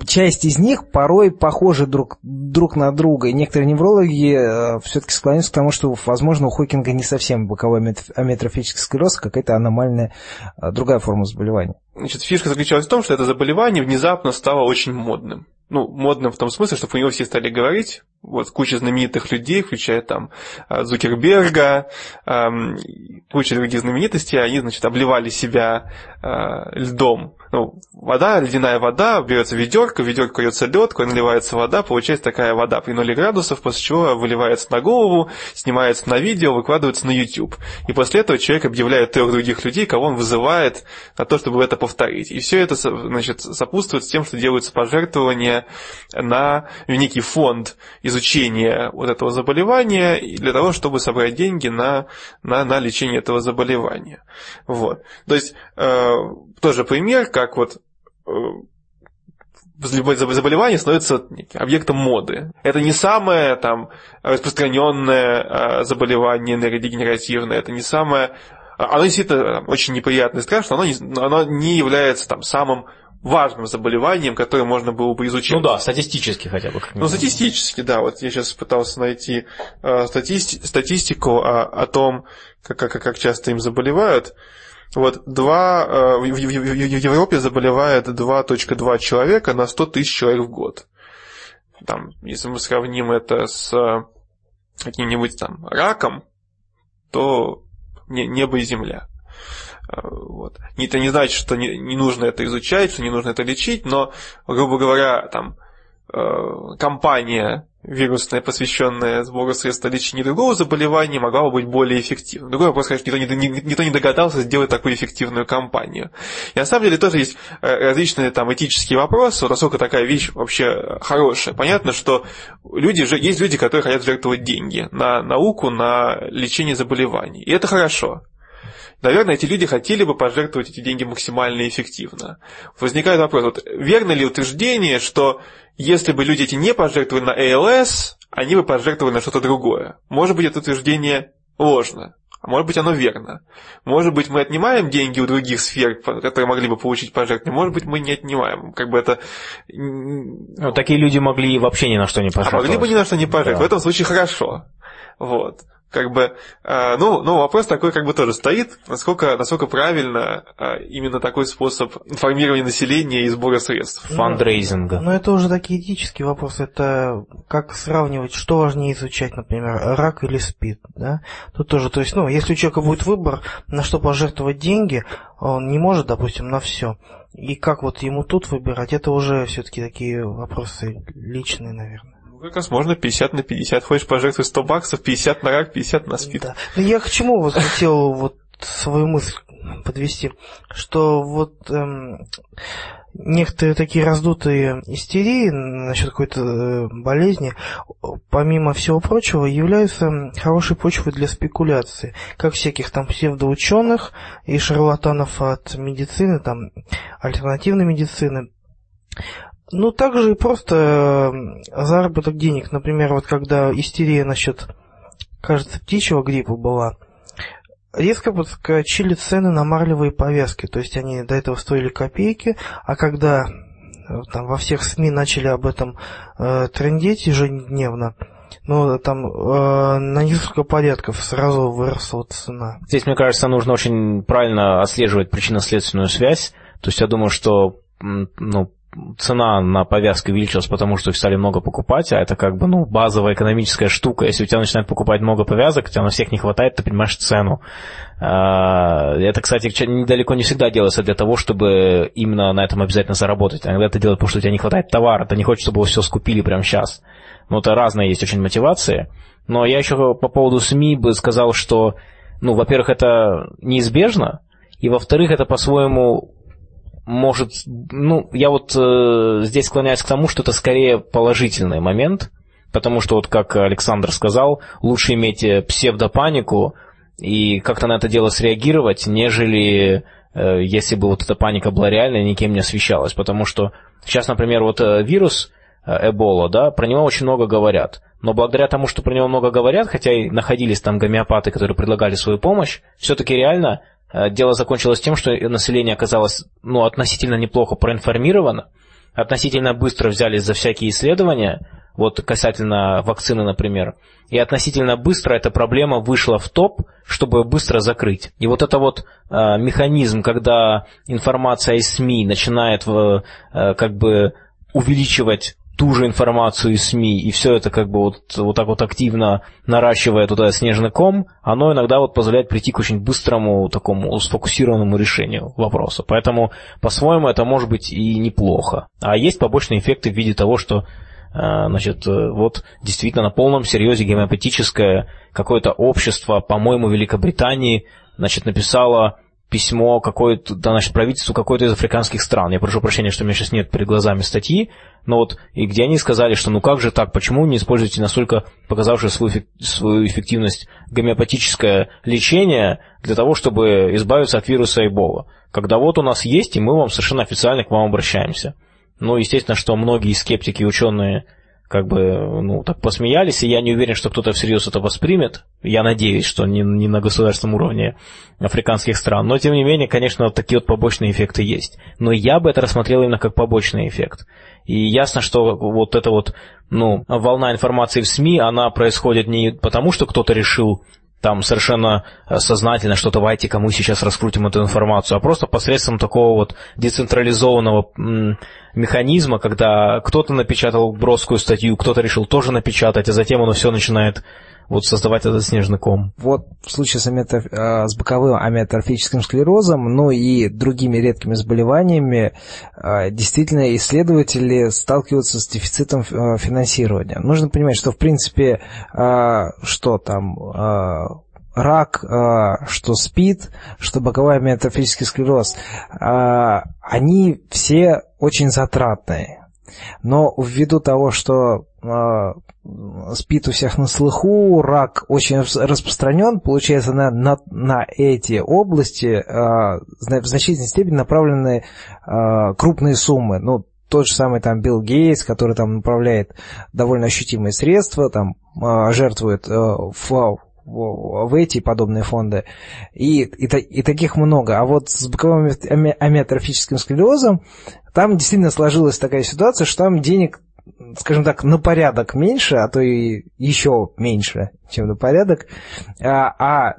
часть из них порой похожи друг, друг на друга. И некоторые неврологи э, все-таки склоняются к тому, что, возможно, у Хокинга не совсем боковой амиотрофический склероз, а какая-то аномальная э, другая форма заболевания. Значит, фишка заключалась в том, что это заболевание внезапно стало очень модным. Ну, модным в том смысле, что про него все стали говорить, вот куча знаменитых людей, включая там а, Зукерберга, куча других знаменитостей, они, значит, обливали себя а, льдом. Ну, вода, ледяная вода, берется ведерко, ведерко льется лед, куда наливается вода, получается такая вода при 0 градусов, после чего выливается на голову, снимается на видео, выкладывается на YouTube. И после этого человек объявляет трех других людей, кого он вызывает на то, чтобы это повторить. И все это, значит, сопутствует с тем, что делаются пожертвования на некий фонд изучения вот этого заболевания для того, чтобы собрать деньги на, на, на лечение этого заболевания. Вот. То есть, э, тоже пример, как вот э, заболевание становится объектом моды. Это не самое там, распространенное э, заболевание нейродегенеративное, это не самое... Оно действительно очень неприятное и страшное, но оно не, оно не является там, самым важным заболеванием, которое можно было бы изучить. Ну да, статистически хотя бы. Ну, статистически, да. Вот я сейчас пытался найти э, стати- статистику о, о том, как, как, как часто им заболевают. Вот два, э, в, в, в, в Европе заболевает 2.2 человека на 100 тысяч человек в год. Там, если мы сравним это с каким-нибудь там раком, то не, небо и земля. Э, вот. Это не значит, что не, не нужно это изучать, что не нужно это лечить, но, грубо говоря, там, э, компания вирусная, посвященная сбору средств для лечения другого заболевания, могла бы быть более эффективной. Другой вопрос, конечно, никто не, никто не догадался сделать такую эффективную кампанию. И на самом деле тоже есть э, различные там этические вопросы, вот насколько такая вещь вообще хорошая. Понятно, что люди, есть люди, которые хотят жертвовать деньги на науку, на лечение заболеваний. И это хорошо наверное, эти люди хотели бы пожертвовать эти деньги максимально эффективно. Возникает вопрос, вот, верно ли утверждение, что если бы люди эти не пожертвовали на ALS, они бы пожертвовали на что-то другое? Может быть, это утверждение ложно. А может быть, оно верно. Может быть, мы отнимаем деньги у других сфер, которые могли бы получить пожертвования. Может быть, мы не отнимаем. Как бы это... Ну, такие люди могли вообще ни на что не пожертвовать. А могли бы ни на что не пожертвовать. Да. В этом случае хорошо. Вот как бы, э, ну, ну, вопрос такой как бы тоже стоит, насколько, насколько правильно э, именно такой способ информирования населения и сбора средств. Фандрейзинга. Ну, ну, это уже такие этические вопросы, это как сравнивать, что важнее изучать, например, рак или СПИД, да? Тут тоже, то есть, ну, если у человека будет выбор, на что пожертвовать деньги, он не может, допустим, на все. И как вот ему тут выбирать, это уже все-таки такие вопросы личные, наверное. Ну, как раз можно 50 на 50. Хочешь пожертвовать 100 баксов, 50 на рак, 50 на спид. Да. Но я к чему вот хотел вот свою мысль подвести, что вот эм, некоторые такие раздутые истерии насчет какой-то э, болезни, помимо всего прочего, являются хорошей почвой для спекуляции, как всяких там псевдоученых и шарлатанов от медицины, там альтернативной медицины. Ну, также и просто заработок денег. Например, вот когда истерия насчет, кажется, птичьего гриппа была, резко подскочили цены на марлевые повязки. То есть они до этого стоили копейки, а когда э, там во всех СМИ начали об этом э, трендеть ежедневно, ну, там э, на несколько порядков сразу выросла цена. Здесь, мне кажется, нужно очень правильно отслеживать причинно-следственную связь. То есть я думаю, что ну, цена на повязки увеличилась, потому что их стали много покупать, а это как бы, ну, базовая экономическая штука. Если у тебя начинают покупать много повязок, у тебя на всех не хватает, ты понимаешь цену. А, это, кстати, далеко не всегда делается для того, чтобы именно на этом обязательно заработать. Иногда это делают, потому что у тебя не хватает товара, ты не хочешь, чтобы его все скупили прямо сейчас. Ну, это разные есть очень мотивации. Но я еще по поводу СМИ бы сказал, что, ну, во-первых, это неизбежно, и во-вторых, это по-своему может, ну, я вот э, здесь склоняюсь к тому, что это скорее положительный момент, потому что вот как Александр сказал, лучше иметь э, псевдопанику и как-то на это дело среагировать, нежели э, если бы вот эта паника была реальной, никем не освещалась, потому что сейчас, например, вот э, вирус э, Эбола, да, про него очень много говорят. Но благодаря тому, что про него много говорят, хотя и находились там гомеопаты, которые предлагали свою помощь, все-таки реально дело закончилось тем, что население оказалось ну, относительно неплохо проинформировано, относительно быстро взялись за всякие исследования, вот касательно вакцины, например, и относительно быстро эта проблема вышла в топ, чтобы быстро закрыть. И вот это вот э, механизм, когда информация из СМИ начинает э, как бы увеличивать ту же информацию из СМИ, и все это как бы вот, вот так вот активно наращивая туда снежный ком, оно иногда вот позволяет прийти к очень быстрому такому сфокусированному решению вопроса. Поэтому, по-своему, это может быть и неплохо. А есть побочные эффекты в виде того, что э, значит, э, вот действительно на полном серьезе гомеопатическое какое-то общество, по-моему, Великобритании, значит, написало письмо какое-то, да, значит, правительству какой-то из африканских стран. Я прошу прощения, что у меня сейчас нет перед глазами статьи, но вот, и где они сказали, что ну как же так, почему не используете настолько показавшее свою, свою эффективность гомеопатическое лечение для того, чтобы избавиться от вируса Эбола, когда вот у нас есть, и мы вам совершенно официально к вам обращаемся. Ну, естественно, что многие скептики и ученые как бы, ну, так посмеялись, и я не уверен, что кто-то всерьез это воспримет. Я надеюсь, что не, не на государственном уровне африканских стран. Но, тем не менее, конечно, такие вот побочные эффекты есть. Но я бы это рассмотрел именно как побочный эффект. И ясно, что вот эта вот, ну, волна информации в СМИ, она происходит не потому, что кто-то решил там совершенно э, сознательно, что давайте-ка мы сейчас раскрутим эту информацию, а просто посредством такого вот децентрализованного механизма, когда кто-то напечатал броскую статью, кто-то решил тоже напечатать, а затем оно все начинает вот создавать этот снежный ком. Вот в случае с, аметроф... Э, с боковым амиотрофическим склерозом, ну и другими редкими заболеваниями, э, действительно исследователи сталкиваются с дефицитом финансирования. Нужно понимать, что в принципе, что там рак, а, что СПИД, что боковой амиотрофический склероз, а, они все очень затратные. Но ввиду того, что СПИД у всех на слуху, рак очень распространен, получается, на, на, на эти области в значительной степени направлены крупные суммы. Ну, тот же самый там Билл Гейтс, который там направляет довольно ощутимые средства, там жертвует в в эти подобные фонды. И, и, и таких много. А вот с боковым амиотрофическим склерозом там действительно сложилась такая ситуация, что там денег скажем так, на порядок меньше, а то и еще меньше, чем на порядок, а, а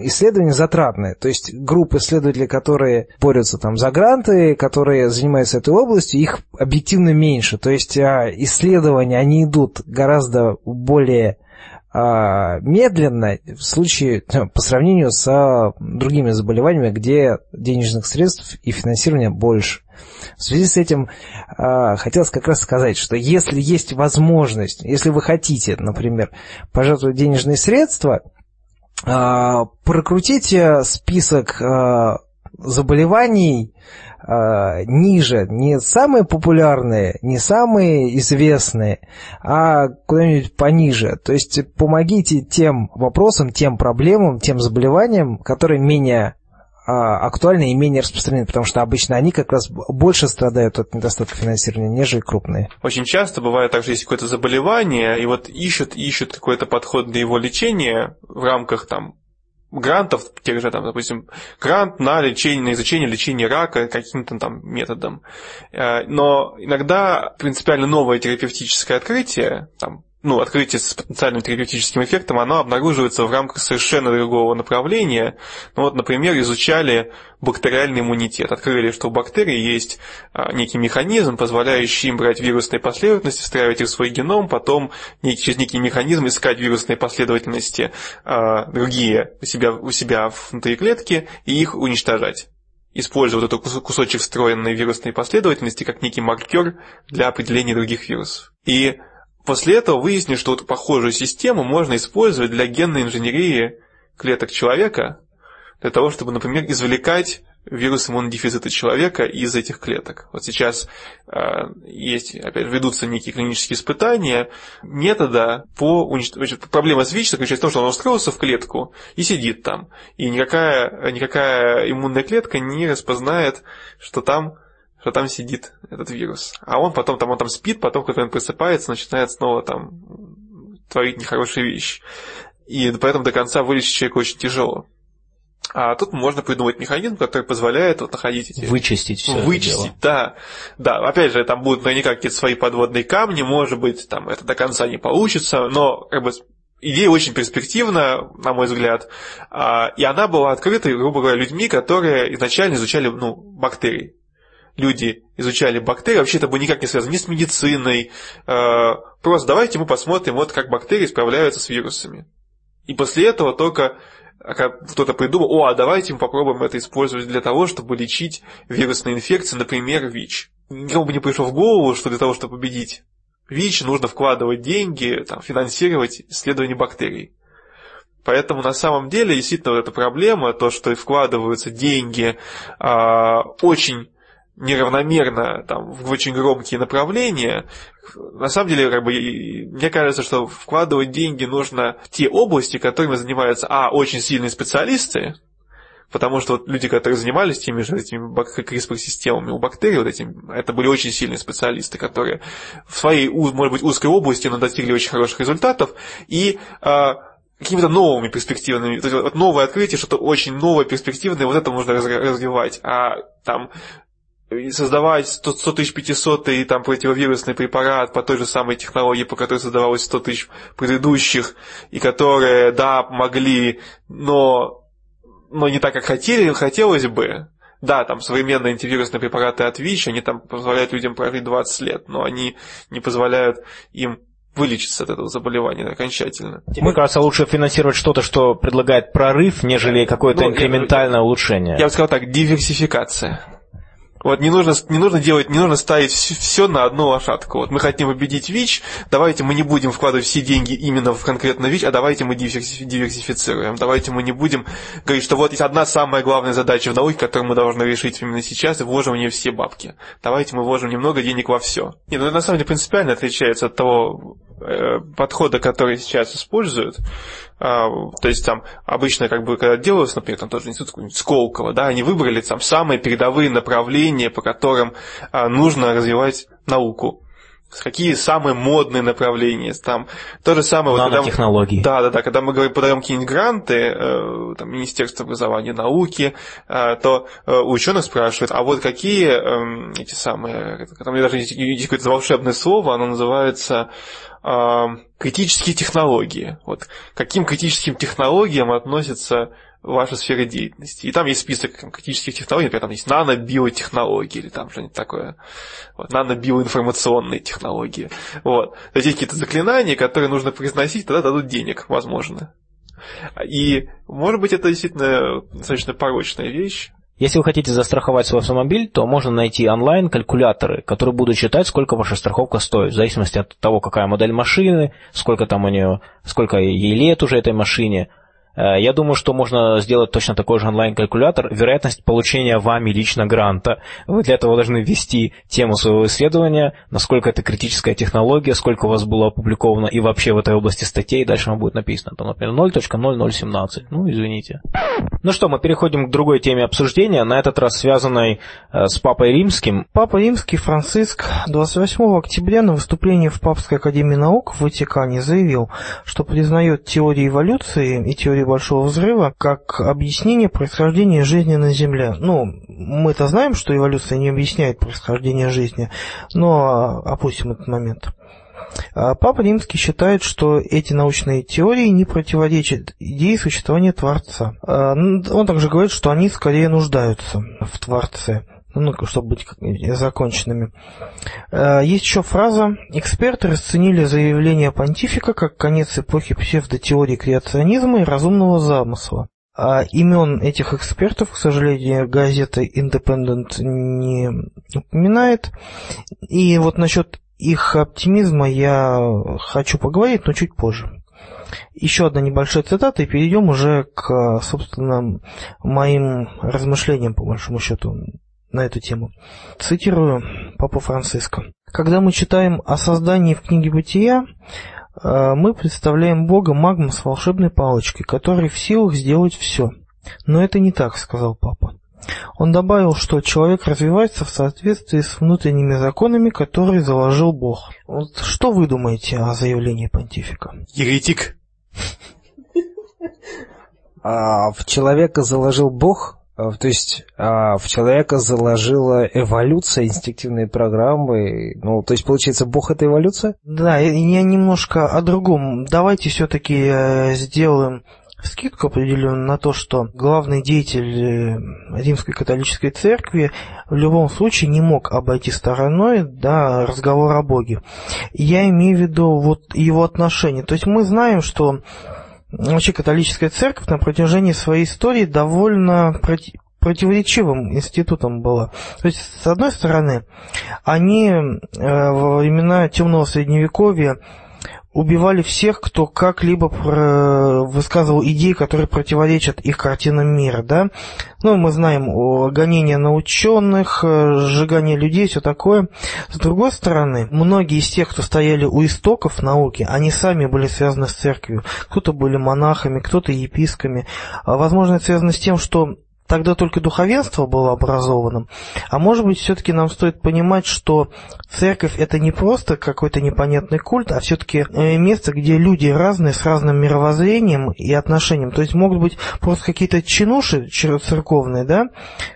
исследования затратные. То есть группы исследователей, которые борются там за гранты, которые занимаются этой областью, их объективно меньше. То есть а, исследования, они идут гораздо более медленно в случае по сравнению с другими заболеваниями, где денежных средств и финансирования больше. В связи с этим э, хотелось как раз сказать, что если есть возможность, если вы хотите, например, пожертвовать денежные средства, э, прокрутите список заболеваний, э, ниже, не самые популярные, не самые известные, а куда-нибудь пониже. То есть помогите тем вопросам, тем проблемам, тем заболеваниям, которые менее а, актуальны и менее распространены, потому что обычно они как раз больше страдают от недостатка финансирования, нежели крупные. Очень часто бывает также, есть какое-то заболевание, и вот ищут, ищут какой-то подход для его лечения в рамках там грантов, тех же, там, допустим, грант на лечение, на изучение лечения рака каким-то там методом. Э, но иногда принципиально новое терапевтическое открытие, там, ну, открытие с потенциальным терапевтическим эффектом, оно обнаруживается в рамках совершенно другого направления. Ну, вот, например, изучали бактериальный иммунитет. Открыли, что у бактерий есть а, некий механизм, позволяющий им брать вирусные последовательности, встраивать их в свой геном, потом через некий механизм искать вирусные последовательности а, другие у себя, у себя внутри клетки и их уничтожать используя вот этот кусочек встроенной вирусной последовательности как некий маркер для определения других вирусов. И После этого выяснилось, что вот похожую систему можно использовать для генной инженерии клеток человека, для того, чтобы, например, извлекать вирус иммунодефицита человека из этих клеток. Вот сейчас э, есть, опять ведутся некие клинические испытания метода по уничтожению. Проблема с ВИЧ заключается в том, что он устроился в клетку и сидит там. И никакая, никакая иммунная клетка не распознает, что там что там сидит этот вирус. А он потом там, он там спит, потом, когда он просыпается, начинает снова там творить нехорошие вещи. И поэтому до конца вылечить человека очень тяжело. А тут можно придумать механизм, который позволяет вот находить эти... Вычистить все Вычистить, да. Да, опять же, там будут наверняка какие-то свои подводные камни, может быть, там это до конца не получится, но как бы идея очень перспективна, на мой взгляд, а, и она была открыта, грубо говоря, людьми, которые изначально изучали ну, бактерии люди изучали бактерии, вообще это было никак не связано ни с медициной. Э, просто давайте мы посмотрим, вот как бактерии справляются с вирусами. И после этого только кто-то придумал, о, а давайте мы попробуем это использовать для того, чтобы лечить вирусные инфекции, например, ВИЧ. Никому бы не пришло в голову, что для того, чтобы победить ВИЧ, нужно вкладывать деньги, там, финансировать исследования бактерий. Поэтому на самом деле действительно вот эта проблема, то, что вкладываются деньги э, очень неравномерно там, в очень громкие направления, на самом деле, как бы, мне кажется, что вкладывать деньги нужно в те области, которыми занимаются, а, очень сильные специалисты, Потому что вот люди, которые занимались теми же этими CRISPR-системами у бактерий, вот этим, это были очень сильные специалисты, которые в своей, может быть, узкой области, но достигли очень хороших результатов. И а, какими-то новыми перспективами. То есть вот новое открытие, что-то очень новое, перспективное, вот это можно развивать. А там создавать 100, 100 500 и там противовирусный препарат по той же самой технологии, по которой создавалось 100 тысяч предыдущих, и которые, да, помогли, но, но не так, как хотели, хотелось бы. Да, там современные антивирусные препараты от ВИЧ, они там позволяют людям прожить 20 лет, но они не позволяют им вылечиться от этого заболевания окончательно. Мне кажется, лучше финансировать что-то, что предлагает прорыв, нежели какое-то ну, инкрементальное я, улучшение. Я бы сказал так, диверсификация. Вот не нужно, не нужно делать, не нужно ставить все на одну лошадку. Вот мы хотим победить ВИЧ, давайте мы не будем вкладывать все деньги именно в конкретно ВИЧ, а давайте мы диверсифицируем. Давайте мы не будем говорить, что вот есть одна самая главная задача в науке, которую мы должны решить именно сейчас, и вложим в нее все бабки. Давайте мы вложим немного денег во все. Нет, ну это на самом деле принципиально отличается от того подхода, который сейчас используют. А, то есть там обычно, как бы, когда делалось, например, там тоже институт какой-нибудь Сколково, да, они выбрали там самые передовые направления, по которым а, нужно развивать науку какие самые модные направления, там то же самое... Вот, Нанотехнологии. да, да, да, когда мы говорим, подаем какие-нибудь гранты, э, там, Министерство образования и науки, э, то э, у ученых спрашивают, а вот какие э, эти самые, там даже есть, есть какое-то волшебное слово, оно называется критические технологии. Вот каким критическим технологиям относятся ваша сфера деятельности. И там есть список там, критических технологий, например, там есть нано-биотехнологии или там что-нибудь такое. Вот, нано-биоинформационные технологии. Вот. То есть какие-то заклинания, которые нужно произносить, тогда дадут денег, возможно. И, может быть, это действительно достаточно порочная вещь, если вы хотите застраховать свой автомобиль, то можно найти онлайн-калькуляторы, которые будут считать, сколько ваша страховка стоит, в зависимости от того, какая модель машины, сколько там у нее, сколько ей лет уже этой машине, я думаю, что можно сделать точно такой же онлайн-калькулятор. Вероятность получения вами лично гранта. Вы для этого должны ввести тему своего исследования, насколько это критическая технология, сколько у вас было опубликовано и вообще в этой области статей. Дальше вам будет написано, там, например, 0.0017. Ну, извините. Ну что, мы переходим к другой теме обсуждения, на этот раз связанной э, с Папой Римским. Папа Римский Франциск 28 октября на выступлении в Папской Академии Наук в Ватикане заявил, что признает теорию эволюции и теорию Большого Взрыва как объяснение происхождения жизни на Земле. Ну, мы-то знаем, что эволюция не объясняет происхождение жизни, но опустим этот момент. А Папа Римский считает, что эти научные теории не противоречат идее существования Творца. А, он также говорит, что они скорее нуждаются в Творце ну, чтобы быть законченными. Э, есть еще фраза. Эксперты расценили заявление понтифика как конец эпохи псевдотеории креационизма и разумного замысла. А имен этих экспертов, к сожалению, газета Independent не упоминает. И вот насчет их оптимизма я хочу поговорить, но чуть позже. Еще одна небольшая цитата, и перейдем уже к, собственно, моим размышлениям, по большому счету, на эту тему. Цитирую Папу Франциско. Когда мы читаем о создании в книге Бытия, э, мы представляем Бога магом с волшебной палочкой, который в силах сделать все. Но это не так, сказал Папа. Он добавил, что человек развивается в соответствии с внутренними законами, которые заложил Бог. Вот что вы думаете о заявлении понтифика? Еретик. А в человека заложил Бог? А, то есть а, в человека заложила эволюция, инстинктивные программы. Ну, то есть, получается, Бог это эволюция? Да, я немножко о другом. Давайте все-таки э, сделаем скидку определенную на то, что главный деятель э, Римской католической церкви в любом случае не мог обойти стороной да, разговор о Боге. Я имею в виду вот его отношения. То есть мы знаем, что вообще католическая церковь на протяжении своей истории довольно проти противоречивым институтом была. То есть, с одной стороны, они э, во времена темного средневековья убивали всех, кто как-либо высказывал идеи, которые противоречат их картинам мира, да. Ну, мы знаем о гонении на ученых, э, сжигание людей, все такое. С другой стороны, многие из тех, кто стояли у истоков науки, они сами были связаны с церковью. Кто-то были монахами, кто-то епископами. А, возможно, это связано с тем, что тогда только духовенство было образованным, а может быть все-таки нам стоит понимать, что церковь это не просто какой-то непонятный культ, а все-таки э, место, где люди разные, с разным мировоззрением и отношением. То есть могут быть просто какие-то чинуши церковные, да,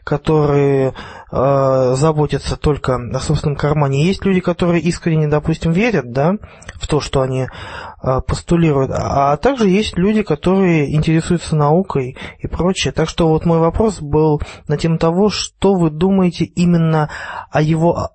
которые э, заботятся только о собственном кармане. Есть люди, которые искренне, допустим, верят, да, в то, что они постулируют, а, а также есть люди, которые интересуются наукой и прочее. Так что вот мой вопрос был на тему того, что вы думаете именно о его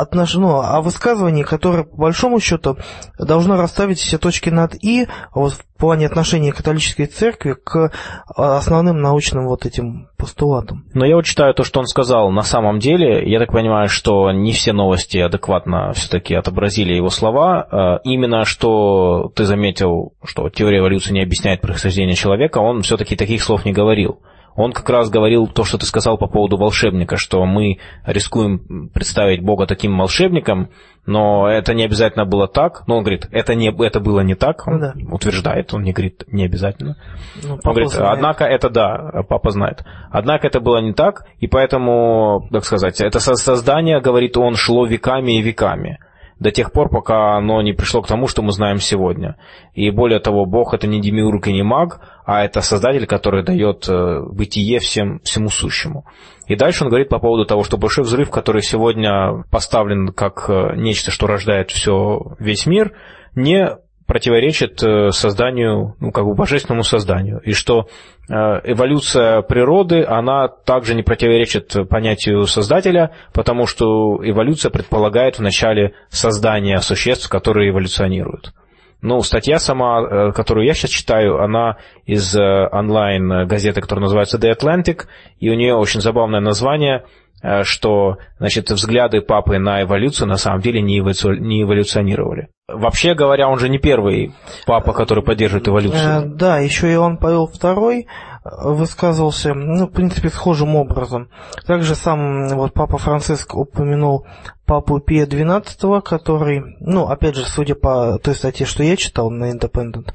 отнош... ну, о высказывании, которое, по большому счету, должно расставить все точки над «и» вот, в плане отношения католической церкви к а, основным научным вот этим постулатам. Но я вот читаю то, что он сказал. На самом деле, я так понимаю, что не все новости адекватно все-таки отобразили его слова. А, именно что ты заметил, что теория эволюции не объясняет происхождение человека, он все-таки таких слов не говорил. Он как раз говорил то, что ты сказал по поводу волшебника, что мы рискуем представить Бога таким волшебником, но это не обязательно было так. Но он говорит, это, не, это было не так, он да. утверждает, он не говорит, не обязательно. Ну, он говорит, знает. однако это да, папа знает. Однако это было не так, и поэтому, как сказать, это создание, говорит он, шло веками и веками до тех пор, пока оно не пришло к тому, что мы знаем сегодня. И более того, Бог это не демиург и не маг, а это Создатель, который дает э, бытие всем, всему сущему. И дальше он говорит по поводу того, что большой взрыв, который сегодня поставлен как э, нечто, что рождает все, весь мир, не противоречит э, созданию, ну, как бы божественному созданию. И что э, эволюция природы, она также не противоречит понятию создателя, потому что эволюция предполагает вначале создание существ, которые эволюционируют. Ну, статья сама, э, которую я сейчас читаю, она из онлайн-газеты, которая называется The Atlantic, и у нее очень забавное название – что значит, взгляды папы на эволюцию на самом деле не, эволюционировали. Вообще говоря, он же не первый папа, который поддерживает эволюцию. Э, да, еще Иоанн Павел II высказывался, ну, в принципе, схожим образом. Также сам вот папа Франциск упомянул папу Пия XII, который, ну, опять же, судя по той статье, что я читал на Independent,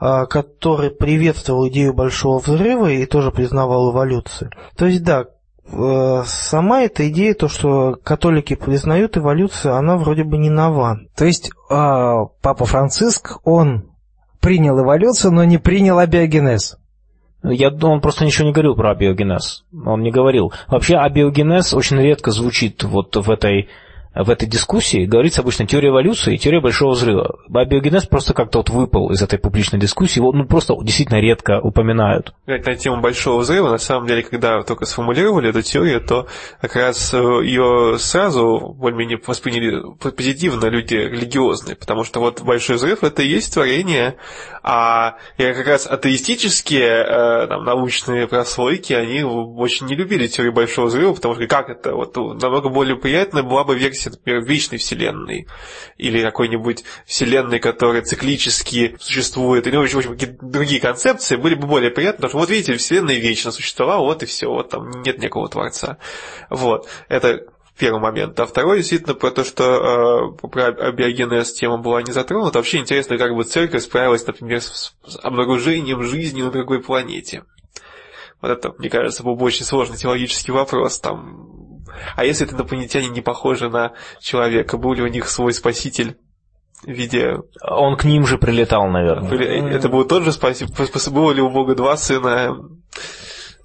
э, который приветствовал идею Большого Взрыва и тоже признавал эволюцию. То есть, да, Э, сама эта идея, то, что католики признают эволюцию, она вроде бы не нова. То есть а, Папа Франциск, он принял эволюцию, но не принял абиогенез. Я, он просто ничего не говорил про абиогенез. Он не говорил. Вообще абиогенез очень редко звучит вот в этой в этой дискуссии говорится обычно теория эволюции и теория большого взрыва. А биогенез просто как-то вот выпал из этой публичной дискуссии, его ну, просто действительно редко упоминают. На тему большого взрыва, на самом деле, когда только сформулировали эту теорию, то как раз э, ее сразу более-менее восприняли позитивно люди религиозные, потому что вот большой взрыв это и есть творение, а как раз атеистические э, там, научные прослойки, они очень не любили теорию большого взрыва, потому что как это, вот намного более приятная была бы версия версия, например, вечной вселенной, или какой-нибудь вселенной, которая циклически существует, или, в общем, какие-то другие концепции, были бы более приятны, потому что вот видите, вселенная вечно существовала, вот и все, вот там нет никакого творца. Вот, это первый момент. А второй действительно про то, что э, про абиогенез тема была не затронута. Вообще интересно, как бы церковь справилась, например, с, с обнаружением жизни на другой планете. Вот это, мне кажется, был бы очень сложный теологический вопрос. Там а если это инопланетяне не похожи на человека, был ли у них свой спаситель в виде... Он к ним же прилетал, наверное. Это был тот же спаситель? Было ли у Бога два сына?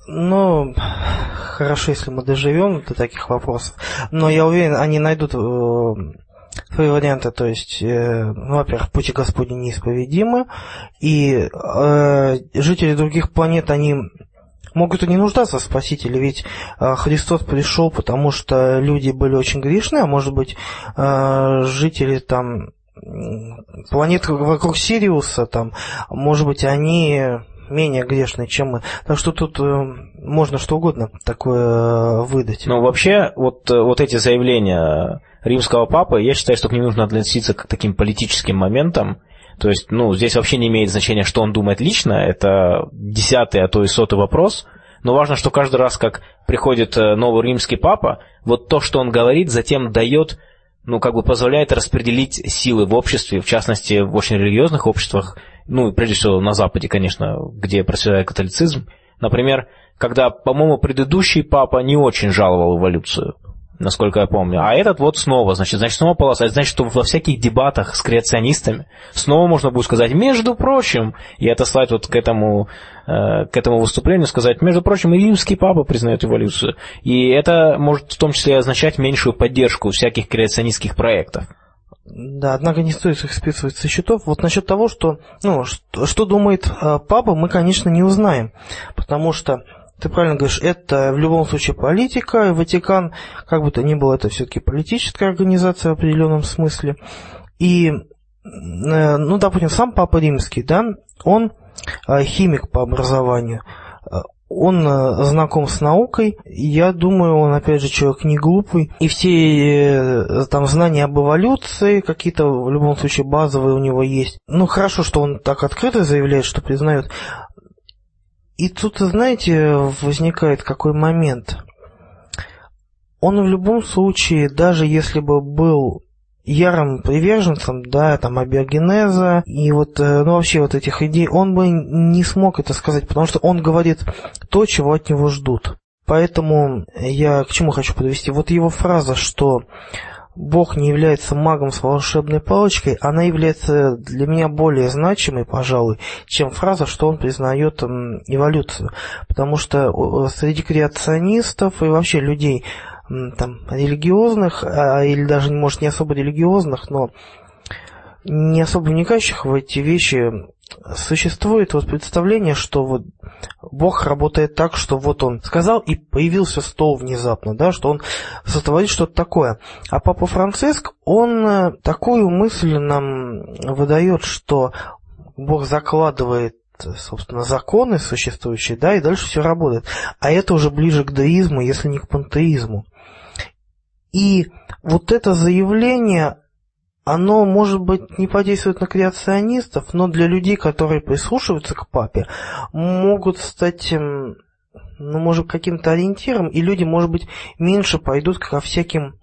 Ну, хорошо, если мы доживем до таких вопросов. Но я уверен, они найдут э, свои варианты, то есть, э, ну, во-первых, пути Господни неисповедимы, и э, жители других планет, они могут и не нуждаться в Спасителе, ведь э, Христос пришел, потому что люди были очень грешны, а может быть, э, жители там планет вокруг Сириуса, там, может быть, они менее грешные, чем мы. Так что тут э, можно что угодно такое выдать. Ну, вообще, вот, вот эти заявления римского папы, я считаю, что к ним нужно относиться к таким политическим моментам, то есть, ну, здесь вообще не имеет значения, что он думает лично, это десятый, а то и сотый вопрос, но важно, что каждый раз, как приходит э, новый римский папа, вот то, что он говорит, затем дает, ну, как бы позволяет распределить силы в обществе, в частности, в очень религиозных обществах, ну, прежде всего на Западе, конечно, где процветает католицизм, Например, когда, по-моему, предыдущий папа не очень жаловал эволюцию насколько я помню. А этот вот снова, значит, значит, снова полоса. Это значит, что во всяких дебатах с креационистами снова можно будет сказать, между прочим, и отослать вот к этому, э, к этому выступлению, сказать, между прочим, и римский папа признает эволюцию. И это может в том числе означать меньшую поддержку всяких креационистских проектов. Да, однако не стоит их списывать со счетов. Вот насчет того, что, ну, что, что думает э, папа, мы, конечно, не узнаем, потому что ты правильно говоришь, это в любом случае политика, Ватикан, как бы то ни было, это все-таки политическая организация в определенном смысле. И, э, ну, допустим, сам Папа Римский, да, он э, химик по образованию, он э, знаком с наукой, я думаю, он, опять же, человек не глупый, и все там знания об эволюции, какие-то, в любом случае, базовые у него есть. Ну, хорошо, что он так открыто заявляет, что признает, и тут, знаете, возникает какой момент. Он в любом случае, даже если бы был ярым приверженцем, да, там, абиогенеза и вот, э, ну, вообще вот этих идей, он бы не смог это сказать, потому что он говорит то, чего от него ждут. Поэтому я к чему хочу подвести? Вот его фраза, что Бог не является магом с волшебной палочкой, она является для меня более значимой, пожалуй, чем фраза, что он признает эволюцию. Потому что среди креационистов и вообще людей там, религиозных, а, или даже, может, не особо религиозных, но не особо вникающих в эти вещи, существует вот представление, что вот Бог работает так, что вот он сказал, и появился стол внезапно, да, что он сотворит что-то такое. А Папа Франциск, он э, такую мысль нам выдает, что Бог закладывает собственно, законы существующие, да, и дальше все работает. А это уже ближе к деизму, если не к пантеизму. И вот это заявление, оно, может быть, не подействует на креационистов, но для людей, которые прислушиваются к папе, могут стать, эм, ну, может, каким-то ориентиром, и люди, может быть, меньше пойдут ко всяким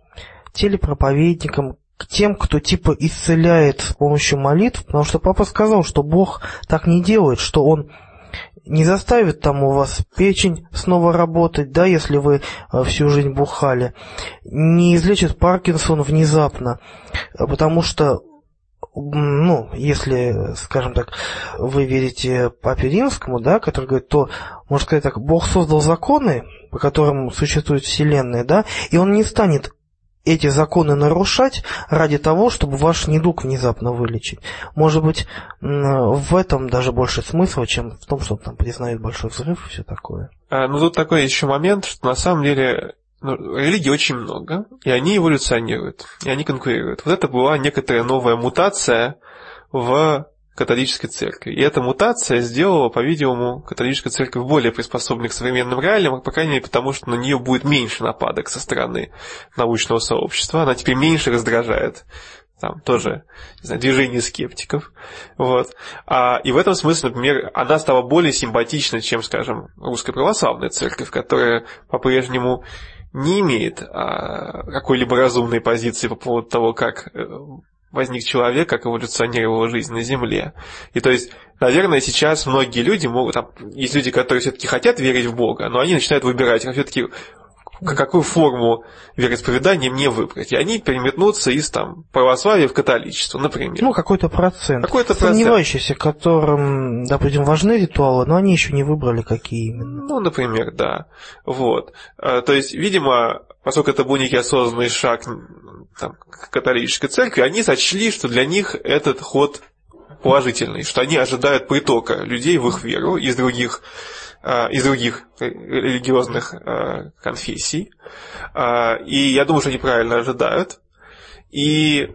телепроповедникам, к тем, кто типа исцеляет с помощью молитв, потому что папа сказал, что Бог так не делает, что Он не заставит там у вас печень снова работать, да, если вы э, всю жизнь бухали, не излечит Паркинсон внезапно, потому что ну, если, скажем так, вы верите Папе Римскому, да, который говорит, то, можно сказать так, Бог создал законы, по которым существует Вселенная, да, и он не станет эти законы нарушать ради того, чтобы ваш недуг внезапно вылечить. Может быть, в этом даже больше смысла, чем в том, что он там признает большой взрыв и все такое. А, ну, тут такой еще момент, что на самом деле ну, религий очень много, и они эволюционируют, и они конкурируют. Вот это была некоторая новая мутация в католической церкви. И эта мутация сделала, по-видимому, католическую церковь более приспособленной к современным реалиям, по крайней мере, потому что на нее будет меньше нападок со стороны научного сообщества. Она теперь меньше раздражает там тоже не знаю, движение скептиков. Вот. А, и в этом смысле, например, она стала более симпатичной, чем, скажем, русская православная церковь, которая по-прежнему не имеет а, какой-либо разумной позиции по поводу того, как э, возник человек, как эволюционировала жизнь на Земле. И то есть, наверное, сейчас многие люди могут, там, есть люди, которые все-таки хотят верить в Бога, но они начинают выбирать, а все-таки какую форму вероисповедания мне выбрать. И они переметнутся из там, православия в католичество, например. Ну, какой-то процент. Какой-то процент. Сомневающийся, которым, допустим, важны ритуалы, но они еще не выбрали, какие именно. Ну, например, да. Вот. А, то есть, видимо, поскольку это был некий осознанный шаг там, католической церкви, они сочли, что для них этот ход положительный, что они ожидают притока людей в их веру из других а, из других религиозных а, конфессий. А, и я думаю, что они правильно ожидают. И,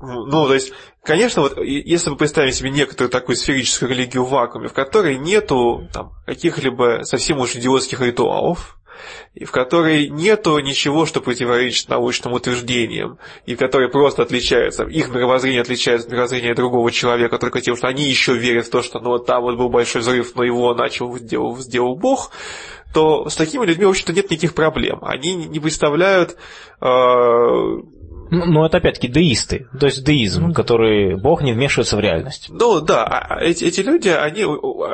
ну, то есть, конечно, вот если мы представим себе некоторую такую сферическую религию в вакууме, в которой нету там, каких-либо совсем уж идиотских ритуалов, и в которой нету ничего, что противоречит научным утверждениям, и в которой просто отличается, их мировоззрение отличается от мировоззрения другого человека только тем, что они еще верят в то, что ну вот там вот был большой взрыв, но его начал, сделал, сделал Бог, то с такими людьми, в общем-то, нет никаких проблем. Они не представляют э, Ну, ну, это опять-таки деисты, то есть деизм, ну, который Бог не вмешивается в реальность. Ну да, а, а эти, эти люди, они,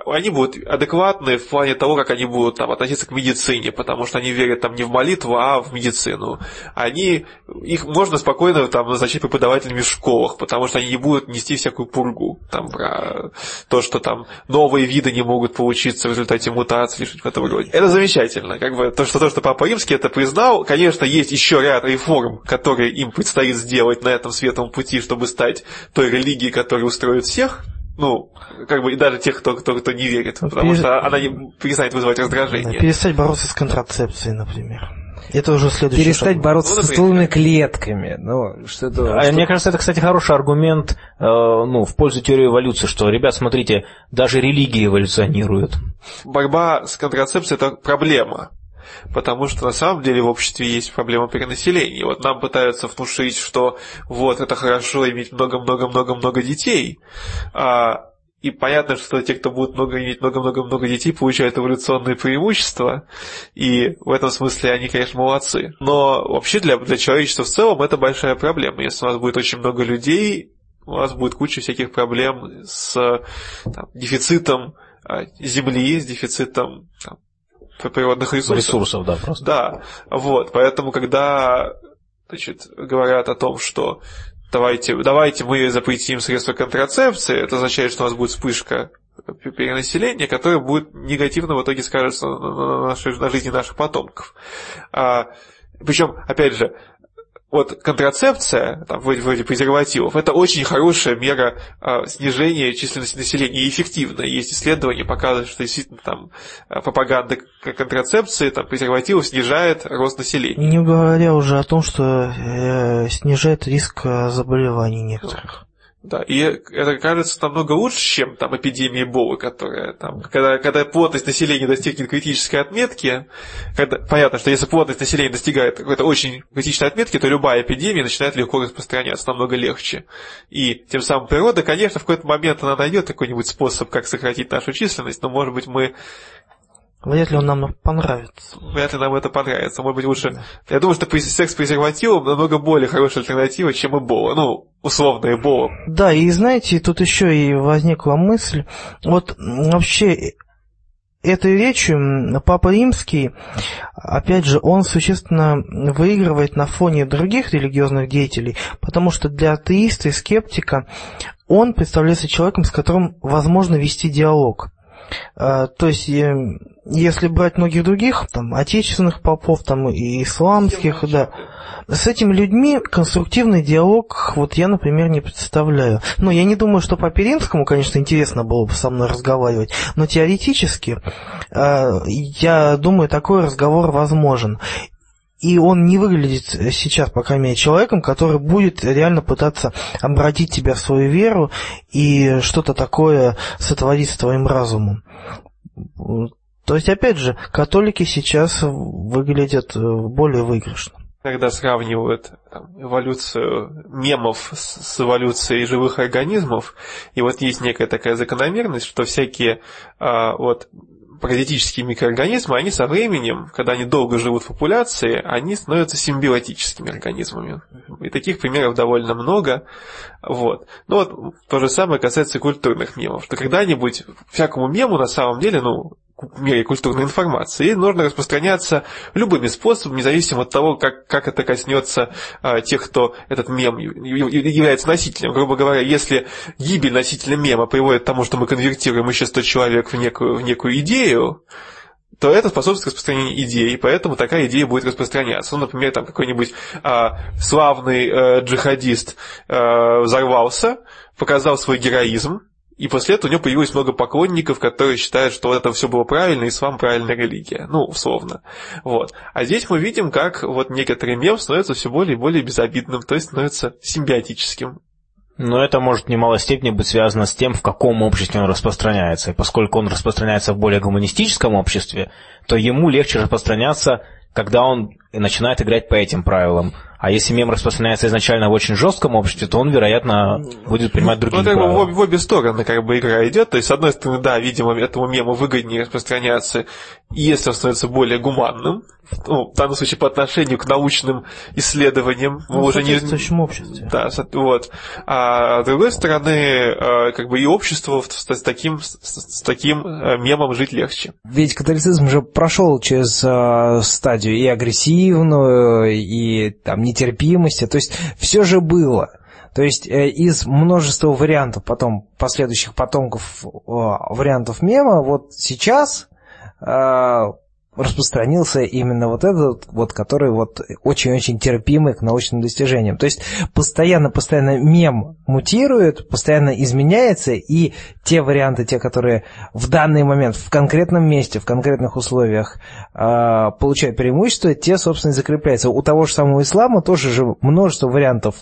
они будут адекватны в плане того, как они будут там, относиться к медицине, потому что они верят там не в молитву, а в медицину. Они, их можно спокойно там назначить преподавателями в школах, потому что они не будут нести всякую пургу там про то, что там новые виды не могут получиться в результате мутации или что-то в этом роде. Это замечательно. Как бы то, что то, что Папа Римский это признал, конечно, есть еще ряд реформ, которые им предстоит сделать на этом светлом пути, чтобы стать той религией, которая устроит всех, ну, как бы и даже тех, кто, кто, кто не верит, ну, потому пере... что она не перестанет вызывать раздражение. Да, перестать бороться с контрацепцией, например. Это уже следующий Перестать шаг. бороться ну, с стволовыми клетками. Ну, что-то, а что... Мне кажется, это, кстати, хороший аргумент э, ну, в пользу теории эволюции, что, ребят, смотрите, даже религии эволюционируют. Борьба с контрацепцией – это проблема потому что на самом деле в обществе есть проблема перенаселения. Вот нам пытаются внушить, что вот это хорошо иметь много-много-много-много детей, а, и понятно, что те, кто будут много иметь много-много-много детей, получают эволюционные преимущества, и в этом смысле они, конечно, молодцы. Но вообще для, для человечества в целом это большая проблема. Если у нас будет очень много людей, у нас будет куча всяких проблем с там, дефицитом а, земли, с дефицитом там, природных ресурсов. Ресурсов, да, просто. Да, вот, поэтому, когда значит, говорят о том, что давайте, давайте мы запретим средства контрацепции, это означает, что у нас будет вспышка перенаселения, которая будет негативно в итоге скажется на, нашей, на жизни наших потомков. А, причем, опять же, вот контрацепция, там, вроде, презервативов, это очень хорошая мера а, снижения численности населения и эффективная. Есть исследования, показывают, что действительно там а, пропаганда контрацепции, там, презервативов снижает рост населения. Не говоря уже о том, что э, снижает риск заболеваний некоторых. Да, и это кажется намного лучше, чем там эпидемия Эболы, которая там, когда, когда плотность населения достигнет критической отметки, когда, понятно, что если плотность населения достигает какой-то очень критичной отметки, то любая эпидемия начинает легко распространяться, намного легче. И тем самым природа, конечно, в какой-то момент она найдет какой-нибудь способ, как сократить нашу численность, но, может быть, мы Вряд ли он нам понравится. Вряд ли нам это понравится. Может быть, лучше... Да. Я думаю, что секс с презервативом намного более хорошая альтернатива, чем эбола. Ну, условно эбола. Да, и знаете, тут еще и возникла мысль. Вот вообще этой речью Папа Римский, опять же, он существенно выигрывает на фоне других религиозных деятелей, потому что для атеиста и скептика он представляется человеком, с которым возможно вести диалог. А, то есть, если брать многих других, там, отечественных попов, там, и исламских, да, с этими людьми конструктивный диалог, вот я, например, не представляю. Но я не думаю, что по Перинскому, конечно, интересно было бы со мной разговаривать, но теоретически, а, я думаю, такой разговор возможен. И он не выглядит сейчас, по крайней человеком, который будет реально пытаться обратить тебя в свою веру и что-то такое сотворить с твоим разумом. То есть, опять же, католики сейчас выглядят э, более выигрышно. Когда сравнивают там, эволюцию мемов с, с эволюцией живых организмов, и вот есть некая такая закономерность, что всякие а, вот паразитические микроорганизмы, они со временем, когда они долго живут в популяции, они становятся симбиотическими организмами. И таких примеров довольно много. Вот. Ну вот то же самое касается культурных мемов, что когда-нибудь всякому мему на самом деле, ну, мире культурной информации. И нужно распространяться любыми способами, независимо от того, как, как это коснется а, тех, кто этот мем является носителем. Грубо говоря, если гибель носителя мема приводит к тому, что мы конвертируем еще 100 человек в некую, в некую идею, то это способствует распространению идеи, поэтому такая идея будет распространяться. Ну, например, там какой-нибудь а, славный э, джихадист э, взорвался, показал свой героизм, и после этого у него появилось много поклонников, которые считают, что вот это все было правильно, и ислам правильная религия. Ну, условно. Вот. А здесь мы видим, как вот некоторый мем становится все более и более безобидным, то есть становится симбиотическим. Но это может в немалой степени быть связано с тем, в каком обществе он распространяется. И поскольку он распространяется в более гуманистическом обществе, то ему легче распространяться, когда он начинает играть по этим правилам. А если мем распространяется изначально в очень жестком обществе, то он, вероятно, будет принимать другие ну, как правила. бы в, в обе стороны как бы игра идет. То есть, с одной стороны, да, видимо, этому мему выгоднее распространяться, если он становится более гуманным, ну, в данном случае по отношению к научным исследованиям. Ну, мы уже не... в обществе. Да, вот. А с другой стороны, э, как бы и обществу с, таким, с, таким э, мемом жить легче. Ведь католицизм же прошел через э, стадию и агрессивную, и там нетерпимости, то есть все же было. То есть э, из множества вариантов потом последующих потомков э, вариантов мема, вот сейчас э, распространился именно вот этот, вот, который вот очень-очень терпимый к научным достижениям. То есть постоянно-постоянно мем мутирует, постоянно изменяется, и те варианты, те, которые в данный момент, в конкретном месте, в конкретных условиях э, получают преимущество, те, собственно, и закрепляются. У того же самого ислама тоже же множество вариантов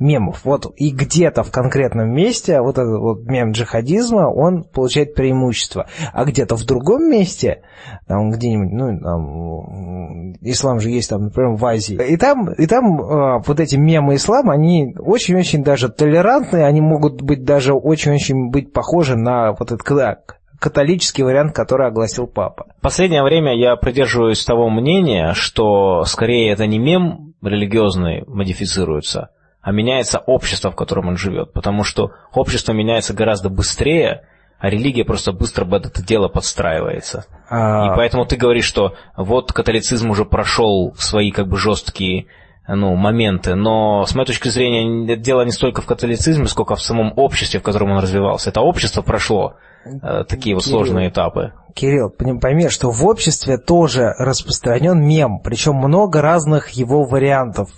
мемов. Вот и где-то в конкретном месте вот этот вот мем джихадизма, он получает преимущество. А где-то в другом месте, там где-нибудь, ну, там, ислам же есть там, например, в Азии. И там, и там э, вот эти мемы ислама, они очень-очень даже толерантные, они могут быть даже очень-очень быть похожи на вот этот кла- католический вариант, который огласил папа. В последнее время я придерживаюсь того мнения, что скорее это не мем религиозный модифицируется, а меняется общество, в котором он живет. Потому что общество меняется гораздо быстрее, а религия просто быстро под это дело подстраивается. А, И поэтому ты говоришь, что вот католицизм уже прошел свои как бы жесткие ну, моменты, но с моей точки зрения дело не столько в католицизме, сколько в самом обществе, в котором он развивался. Это общество прошло э, такие вот Кирилл. сложные этапы. Кирилл, пойми, что в обществе тоже распространен мем, причем много разных его вариантов.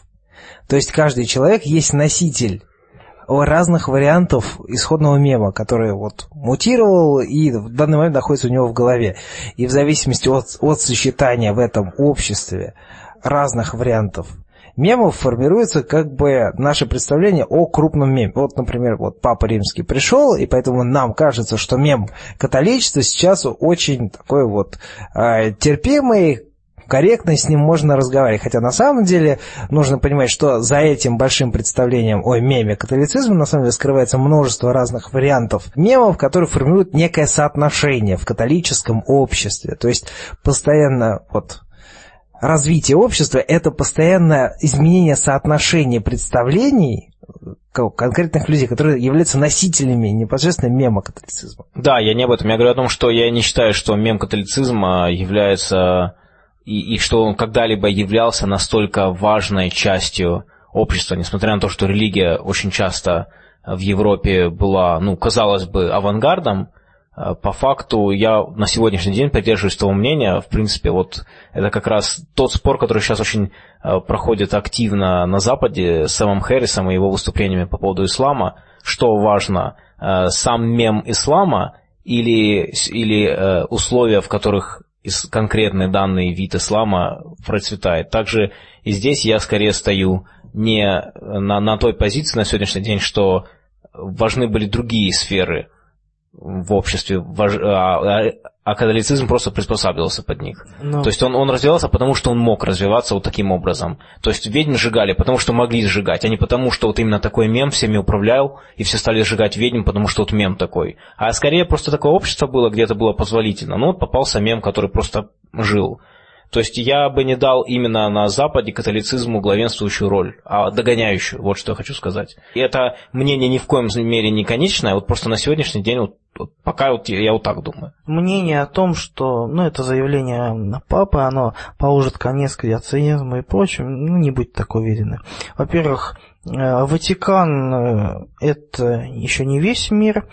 То есть каждый человек есть носитель разных вариантов исходного мема, который вот мутировал и в данный момент находится у него в голове. И в зависимости от, от сочетания в этом обществе разных вариантов мемов формируется как бы наше представление о крупном меме. Вот, например, вот Папа Римский пришел, и поэтому нам кажется, что мем католичества сейчас очень такой вот э, терпимый, корректно с ним можно разговаривать. Хотя на самом деле нужно понимать, что за этим большим представлением о меме католицизма на самом деле скрывается множество разных вариантов мемов, которые формируют некое соотношение в католическом обществе. То есть постоянно вот развитие общества – это постоянное изменение соотношения представлений конкретных людей, которые являются носителями непосредственно мема католицизма. Да, я не об этом. Я говорю о том, что я не считаю, что мем католицизма является и, и что он когда-либо являлся настолько важной частью общества, несмотря на то, что религия очень часто в Европе была, ну, казалось бы, авангардом, э, по факту я на сегодняшний день придерживаюсь того мнения, в принципе, вот это как раз тот спор, который сейчас очень э, проходит активно на Западе с Сэмом Хэррисом и его выступлениями по поводу ислама, что важно, э, сам мем ислама или, или условия, в которых конкретный данный вид ислама процветает. Также и здесь я скорее стою не на, на той позиции на сегодняшний день, что важны были другие сферы в обществе, а, а- а католицизм просто приспосабливался под них. Ну, То есть он, он развивался, потому что он мог развиваться вот таким образом. То есть ведьм сжигали, потому что могли сжигать, а не потому, что вот именно такой мем всеми управлял, и все стали сжигать ведьм, потому что вот мем такой. А скорее просто такое общество было, где это было позволительно. Ну вот попался мем, который просто жил. То есть я бы не дал именно на Западе католицизму главенствующую роль, а догоняющую, вот что я хочу сказать. И это мнение ни в коем мере не конечное, вот просто на сегодняшний день, вот пока вот я вот так думаю. мнение о том, что, ну, это заявление папы, оно положит конец креационизму и прочему, ну, не будьте так уверены. Во-первых, э, Ватикан э, это еще не весь мир.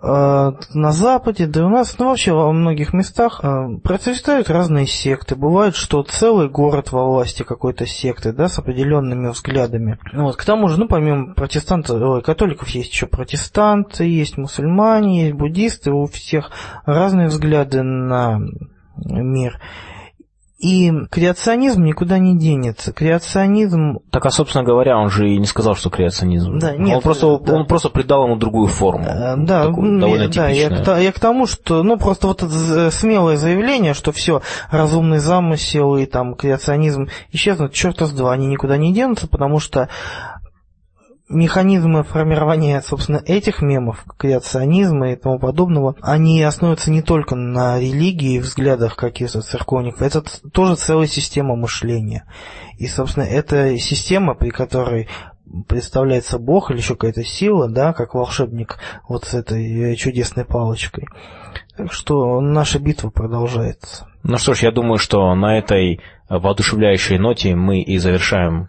Э, На Западе, да и у нас, ну вообще во многих местах э, процветают разные секты. Бывает, что целый город во власти какой-то секты, да, с определенными взглядами. Ну Вот, к тому же, ну, помимо протестантов, ой, католиков есть еще протестанты, есть мусульмане, есть буддисты, у всех разные взгляды на мир. И креационизм никуда не денется. Креационизм... Так, а, собственно говоря, он же и не сказал, что креационизм. Да, нет, он, просто, да. он просто придал ему другую форму. Э, Да, Такую довольно да я, к, я к тому, что, ну, просто вот это смелое заявление, что все, разумный замысел и там креационизм исчезнут, черта с два, они никуда не денутся, потому что механизмы формирования, собственно, этих мемов, креационизма и тому подобного, они основываются не только на религии и взглядах каких-то церковников, это тоже целая система мышления. И, собственно, это система, при которой представляется Бог или еще какая-то сила, да, как волшебник вот с этой э, чудесной палочкой. Так что наша битва продолжается. Ну что ж, я думаю, что на этой воодушевляющей ноте мы и завершаем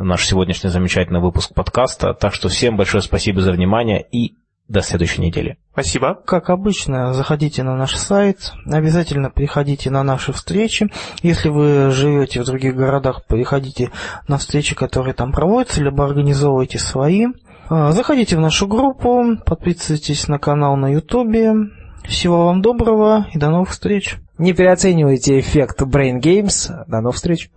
наш сегодняшний замечательный выпуск подкаста. Так что всем большое спасибо за внимание и до следующей недели. Спасибо. Как обычно, заходите на наш сайт, обязательно приходите на наши встречи. Если вы живете в других городах, приходите на встречи, которые там проводятся, либо организовывайте свои. А, Заходите в нашу группу, подписывайтесь на канал на Ютубе. Всего вам доброго и до новых встреч. Не переоценивайте эффект Brain Games. До новых встреч.